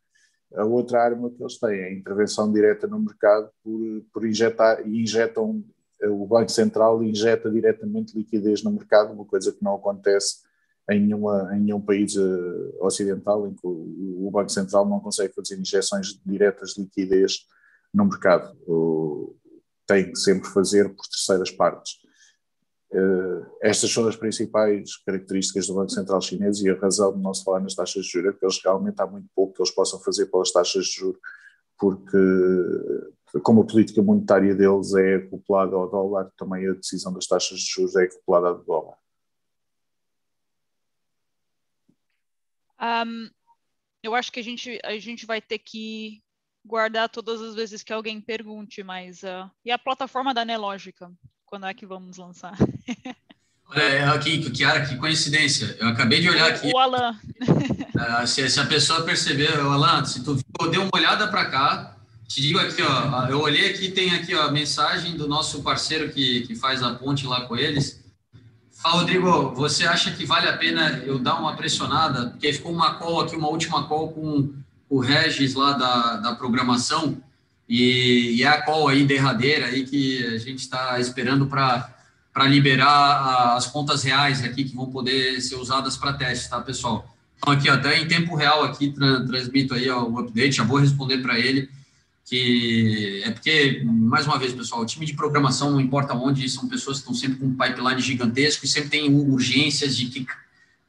A outra arma que eles têm é a intervenção direta no mercado por, por injetar, e injetam o Banco Central injeta diretamente liquidez no mercado, uma coisa que não acontece em, nenhuma, em nenhum país uh, ocidental, em que o, Banco Central não consegue fazer injeções diretas de liquidez no mercado. Tem que sempre fazer por terceiras partes. Uh, estas são as principais características do Banco Central chinês e a razão de não se falar nas taxas de juros é que eles realmente há muito pouco que eles possam fazer pelas taxas de juros, porque como a política monetária deles é acoplada ao dólar, também a decisão das taxas de juros é acoplada ao dólar. Um, eu acho que a gente, a gente vai ter que guardar todas as vezes que alguém pergunte, mas uh, e a plataforma da Nelógica? Quando é que vamos lançar? Olha, aqui, Kiara, que coincidência. Eu acabei de olhar aqui. O Alan. Uh, se, se, a pessoa perceber, Alan, se tu deu uma olhada para cá, te digo aqui, ó, eu olhei aqui, tem aqui ó, a mensagem do nosso parceiro que, que faz a ponte lá com eles. Fala, Rodrigo, você acha que vale a pena eu dar uma pressionada? Porque ficou uma call aqui, uma última call com o Regis lá da, da programação, e, e é a call aí derradeira aí que a gente está esperando para para liberar as contas reais aqui que vão poder ser usadas para teste, tá, pessoal? Então, aqui, até em tempo real aqui, transmito aí ó, o update, já vou responder para ele que é porque, mais uma vez, pessoal, o time de programação, não importa onde, são pessoas que estão sempre com um pipeline gigantesco e sempre tem urgências de, que,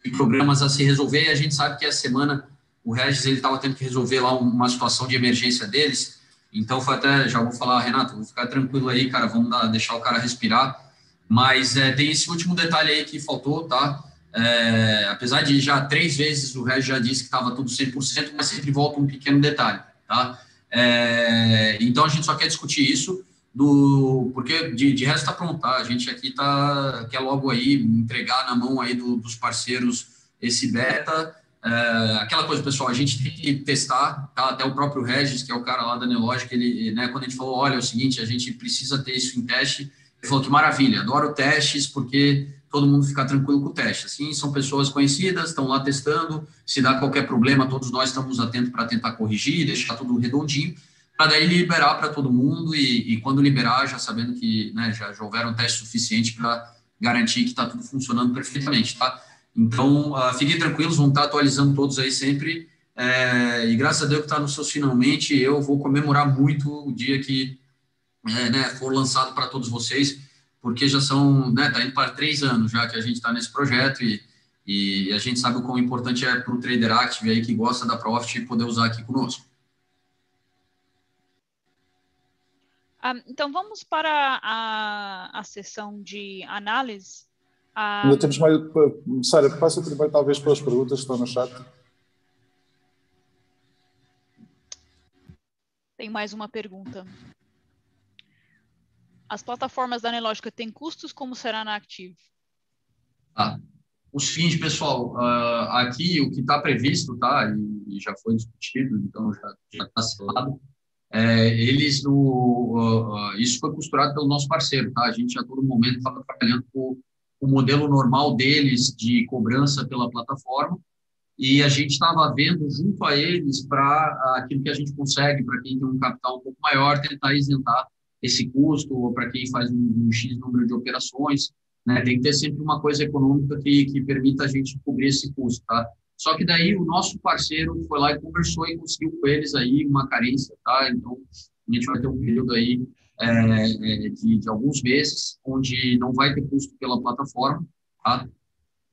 de programas a se resolver, e a gente sabe que essa semana o Regis estava tendo que resolver lá uma situação de emergência deles, então foi até, já vou falar, Renato, vou ficar tranquilo aí, cara, vamos dar, deixar o cara respirar, mas é, tem esse último detalhe aí que faltou, tá? É, apesar de já três vezes o Regis já disse que estava tudo 100%, mas sempre volta um pequeno detalhe, tá? É, então a gente só quer discutir isso, do, porque de, de resto está pronto, tá? A gente aqui tá, quer logo aí entregar na mão aí do, dos parceiros esse beta. É, aquela coisa, pessoal, a gente tem que testar, tá? Até o próprio Regis, que é o cara lá da Nelogic, ele, né, quando a gente falou, olha, é o seguinte, a gente precisa ter isso em teste, ele falou que maravilha, adoro testes, porque todo mundo ficar tranquilo com o teste. Assim, são pessoas conhecidas, estão lá testando, se dá qualquer problema, todos nós estamos atentos para tentar corrigir, deixar tudo redondinho, para daí liberar para todo mundo e, e, quando liberar, já sabendo que né, já, já houveram testes suficientes para garantir que está tudo funcionando perfeitamente, tá? Então, uh, fiquem tranquilos, vão estar tá atualizando todos aí sempre, é, e graças a Deus que está nos seus finalmente, eu vou comemorar muito o dia que é, né, for lançado para todos vocês, porque já são, né, tá indo para três anos já que a gente está nesse projeto e, e a gente sabe o quão importante é para o trader active aí que gosta da Profit poder usar aqui conosco. Ah, então vamos para a, a sessão de análise. Ah, Ainda temos mais. Sara, passa primeiro talvez pelas perguntas que estão no chat. Tem mais uma pergunta. As plataformas da Nelogica têm custos como será na Active? Ah, o seguinte, pessoal, uh, aqui o que está previsto, tá, e, e, já foi discutido, então já está selado, é, eles, no, uh, uh, isso foi costurado pelo nosso parceiro, tá, a gente a todo momento estava trabalhando com o modelo normal deles de cobrança pela plataforma, e a gente estava vendo junto a eles para aquilo que a gente consegue, para quem tem um capital um pouco maior, tentar isentar esse custo, ou para quem faz um, um, X número de operações, né, tem que ter sempre uma coisa econômica que, que permita a gente cobrir esse custo, tá? Só que daí o nosso parceiro foi lá e conversou e conseguiu com eles aí uma carência, tá? Então, a gente vai ter um período aí é, de, de alguns meses, onde não vai ter custo pela plataforma, tá?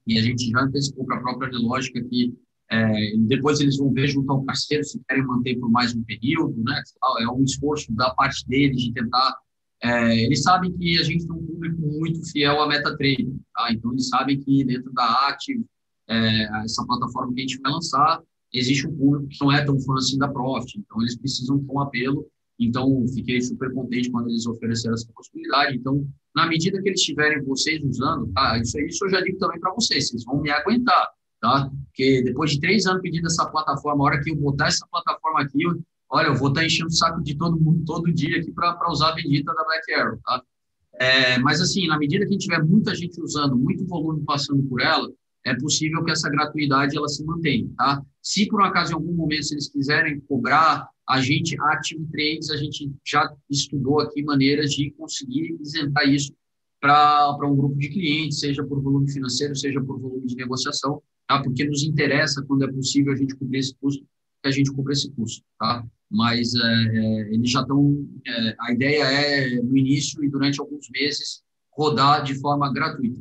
e a gente já antecipou para a própria lógica que é, depois eles vão ver junto ao parceiro se querem manter por mais um período, né? É um esforço da parte deles de tentar. É, eles sabem que a gente tem um público muito fiel à MetaTrader, tá? Então eles sabem que dentro da Active, é, essa plataforma que a gente vai lançar, existe um público que não é tão fã assim da Profit, então eles precisam ter um apelo. Então fiquei super contente quando eles ofereceram essa possibilidade. Então na medida que eles estiverem vocês usando, tá? Isso, isso eu já digo também para vocês, vocês vão me aguentar, tá? Porque depois de três anos pedindo essa plataforma, a hora que eu botar essa plataforma aqui, eu, olha, eu vou estar tá enchendo o saco de todo mundo todo dia aqui para usar a bendita da Black Arrow, tá? É, mas assim, na medida que tiver muita gente usando, muito volume passando por ela, é possível que essa gratuidade ela se mantenha, tá? Se por um acaso em algum momento eles quiserem cobrar a gente, a Active Trades, a gente já estudou aqui maneiras de conseguir isentar isso para um grupo de clientes, seja por volume financeiro, seja por volume de negociação, tá? Porque nos interessa, quando é possível, a gente cobrir esse custo, que a gente cubra esse custo, tá? Mas é, é, eles já estão, é, a ideia é, no início e durante alguns meses, rodar de forma gratuita.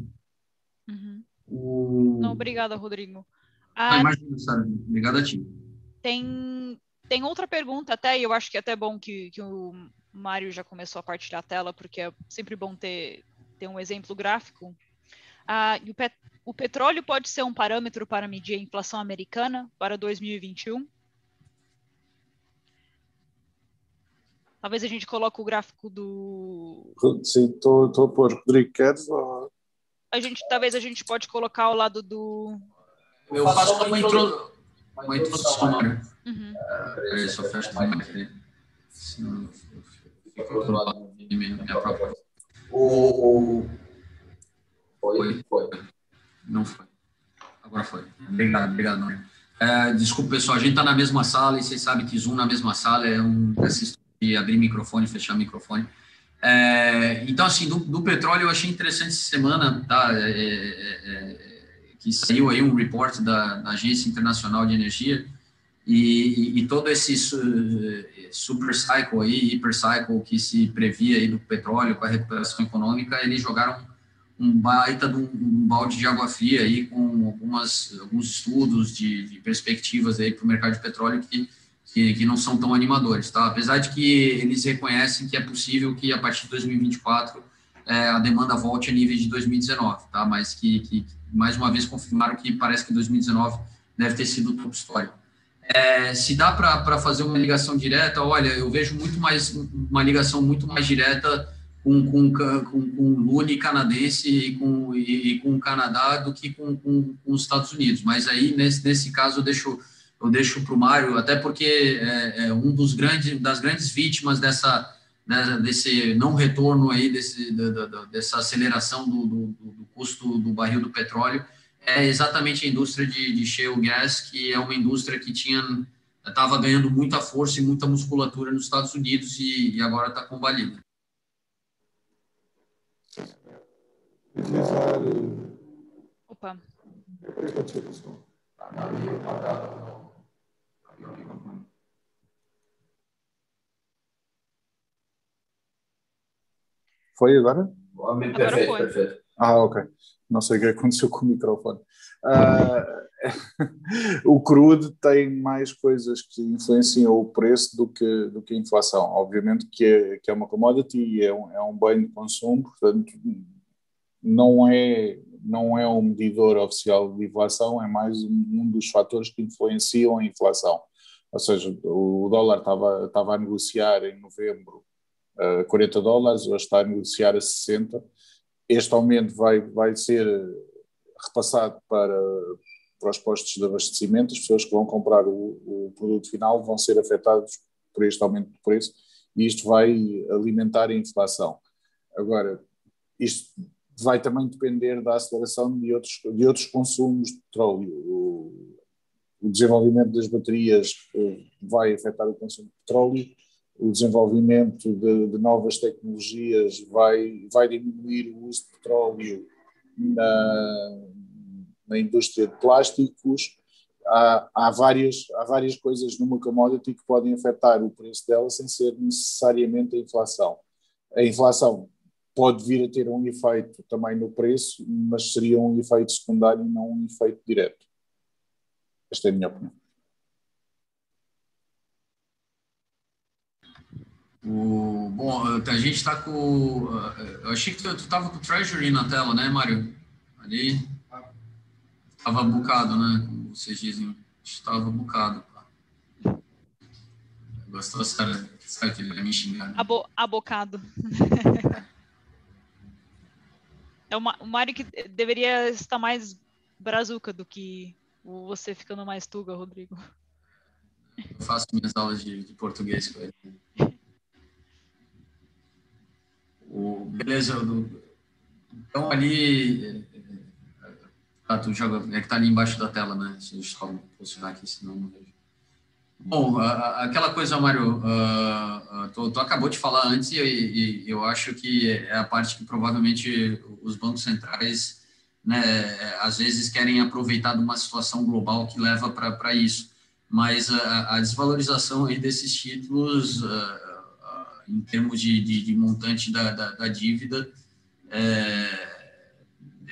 Uhum. O... Não, obrigada, Rodrigo. Ah, ah, imagina, Sara. Obrigado a ti. Tem tem outra pergunta até, e eu acho que é até bom que, que o Mário já começou a partilhar a tela, porque é sempre bom ter, ter um exemplo gráfico. Ah, o, pet, o petróleo pode ser um parâmetro para medir a inflação americana para 2021? Talvez a gente coloque o gráfico do. Sim, estou a pôr. Rodrigo, queres? A gente, talvez a gente pode colocar ao lado do. Eu faço uma, intro... uma introdução, Mário. Uhum. Peraí, só fecha mais aqui. Senão fica do outro lado do minha própria. O. Foi? Foi. Não foi. Agora foi. Obrigado, obrigado, Nori. É, desculpa, pessoal, a gente está na mesma sala e vocês sabem que Zoom na mesma sala é um de abrir microfone, fechar microfone. É, então, assim, do, do, petróleo eu achei interessante essa semana, tá? É, é, é que saiu aí um report da, da Agência Internacional de Energia e, e, todo esse super cycle aí, hyper cycle que se previa aí do petróleo com a recuperação econômica, eles jogaram um baita de um, um balde de água fria aí com algumas, alguns estudos de, de perspectivas aí para o mercado de petróleo que, que, que, não são tão animadores, tá? Apesar de que eles reconhecem que é possível que a partir de 2024 é, a demanda volte a níveis de 2019, tá? Mas que, que mais uma vez confirmaram que parece que 2019 deve ter sido o topo histórico. É, se dá para fazer uma ligação direta, olha, eu vejo muito mais uma ligação muito mais direta com, com, com, com Lune canadense e com, e, e com o Canadá do que com, com, com, os Estados Unidos. Mas aí, nesse, nesse caso, eu deixo eu deixo para o Mário, até porque é, é, um dos grandes das grandes vítimas dessa né, desse não retorno aí desse da, da, dessa aceleração do, do, do custo do barril do petróleo é exatamente a indústria de, de shale gas, que é uma indústria que tinha estava ganhando muita força e muita musculatura nos Estados Unidos e, e agora está combalida. Opa. Foi agora? Perfeito, perfeito. Ah, ok. Não sei o que aconteceu com o microfone. Uh, o crude tem mais coisas que influenciam o preço do que, do que a inflação. Obviamente que é, que é uma commodity e é um, é um bem de consumo, portanto, não é, não é um medidor oficial de inflação, é mais um, dos fatores que influenciam a inflação. Ou seja, o dólar estava, estava a negociar em novembro uh, 40 dólares, hoje está a negociar a 60. Este aumento vai, vai ser repassado para, para os postos de abastecimento, as pessoas que vão comprar o, o produto final vão ser afetados por este aumento de preço e isto vai alimentar a inflação. Agora, isto vai também depender da aceleração de outros, de outros consumos de petróleo. O, o desenvolvimento das baterias eh, vai afetar o consumo de petróleo, o desenvolvimento de, de novas tecnologias vai, vai diminuir o uso de petróleo na, na indústria de plásticos. Há, há, várias, há várias coisas numa commodity que podem afetar o preço dela sem ser necessariamente a inflação. A inflação pode vir a ter um efeito também no preço, mas seria um efeito secundário e não um efeito direto. Esta é a minha opinião. O, bom, a gente está com. Eu achei que tu estava com o Treasury na tela, né, Mário? Ali. Estava bucado, né? Como vocês dizem. Estava bucado. Gostou, Sara? Sabe que ele vai me xingar? Abo, abocado. é o Mário que deveria estar mais brazuca do que você ficando mais tuga, Rodrigo. Eu faço minhas aulas de, de português com ele. O, beleza, então ali. Ah, tu joga, é que tá ali embaixo da tela, né? Deixa eu só posicionar aqui, senão não vejo. Bom, aquela coisa, Mário, uh, tu, tu, acabou de falar antes e, e, eu acho que é a parte que provavelmente os bancos centrais, né, às vezes querem aproveitar de uma situação global que leva para isso. Mas a, a, desvalorização aí desses títulos, uh, em termos de, de, de montante da, da, da dívida, é,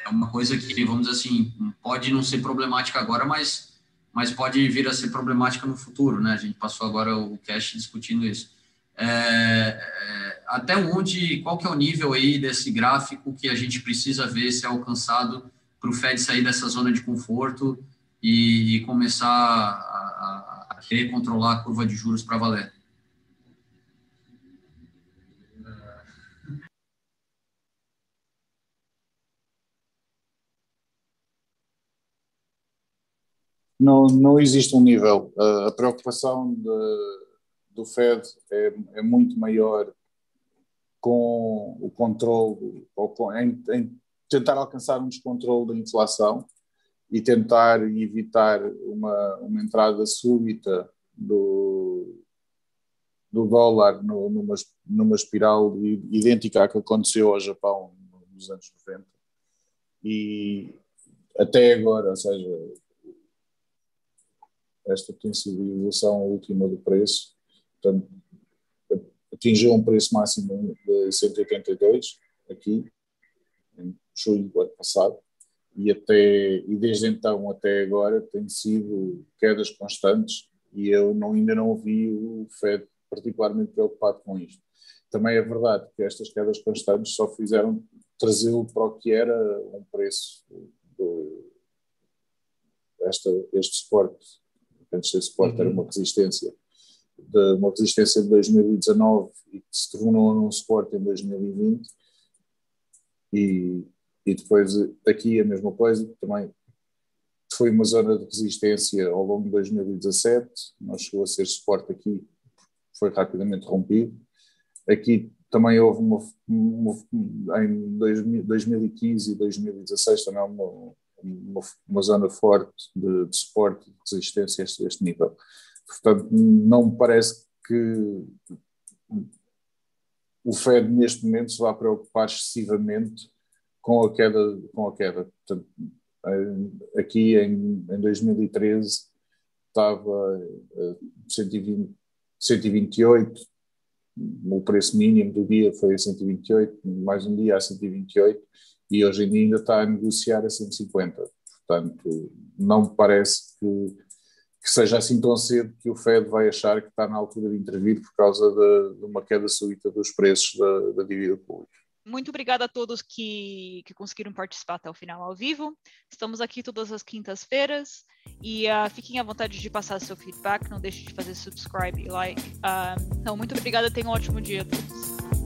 é, uma coisa que, vamos dizer assim, pode não ser problemática agora, mas, mas pode vir a ser problemática no futuro, né? A gente passou agora o cash discutindo isso. É, é, até onde, qual que é o nível aí desse gráfico que a gente precisa ver se é alcançado para o Fed sair dessa zona de conforto e, e começar a, a, a querer controlar a curva de juros para valer? Não, não existe um nível. a preocupação de, do Fed é, é, muito maior com o controle, ou com, em, em, tentar alcançar um descontrole da inflação e tentar evitar uma, uma entrada súbita do, do dólar no, numa, numa espiral idêntica à que aconteceu ao Japão nos anos 90. E até agora, ou seja, esta evolução última do preço, portanto, atingiu um preço máximo de 182 aqui, em julho do ano passado, e, até, e desde então até agora tem sido quedas constantes e eu não, ainda não vi o Fed particularmente preocupado com isto. Também é verdade que estas quedas constantes só fizeram trazê-lo para o que era um preço do, esta, este suporte antes desse suporte uhum. era uma resistência de uma resistência de 2019 e que se tornou num suporte em 2020 e, e depois aqui a mesma coisa também foi uma zona de resistência ao longo de 2017 não chegou a ser suporte aqui foi rapidamente rompido aqui também houve uma, uma em 2015 e 2016 também uma, uma, uma zona forte de, de suporte e resistência a este, este nível. Portanto, não me parece que o Fed neste momento se vá preocupar excessivamente com a queda. Com a queda. Portanto, aqui em, em 2013 estava 120, 128, o preço mínimo do dia foi a 128, mais um dia a 128, e hoje em dia ainda está a negociar a 150. Portanto, não me parece que, que seja assim tão cedo que o Fed vai achar que está na altura de intervir por causa de, de uma queda súbita dos preços da, da dívida pública. Muito obrigada a todos que, que conseguiram participar até o final ao vivo. Estamos aqui todas as quintas-feiras e uh, fiquem à vontade de passar seu feedback. Não deixe de fazer subscribe e like. Uh, então, muito obrigada. Tenham um ótimo dia a todos.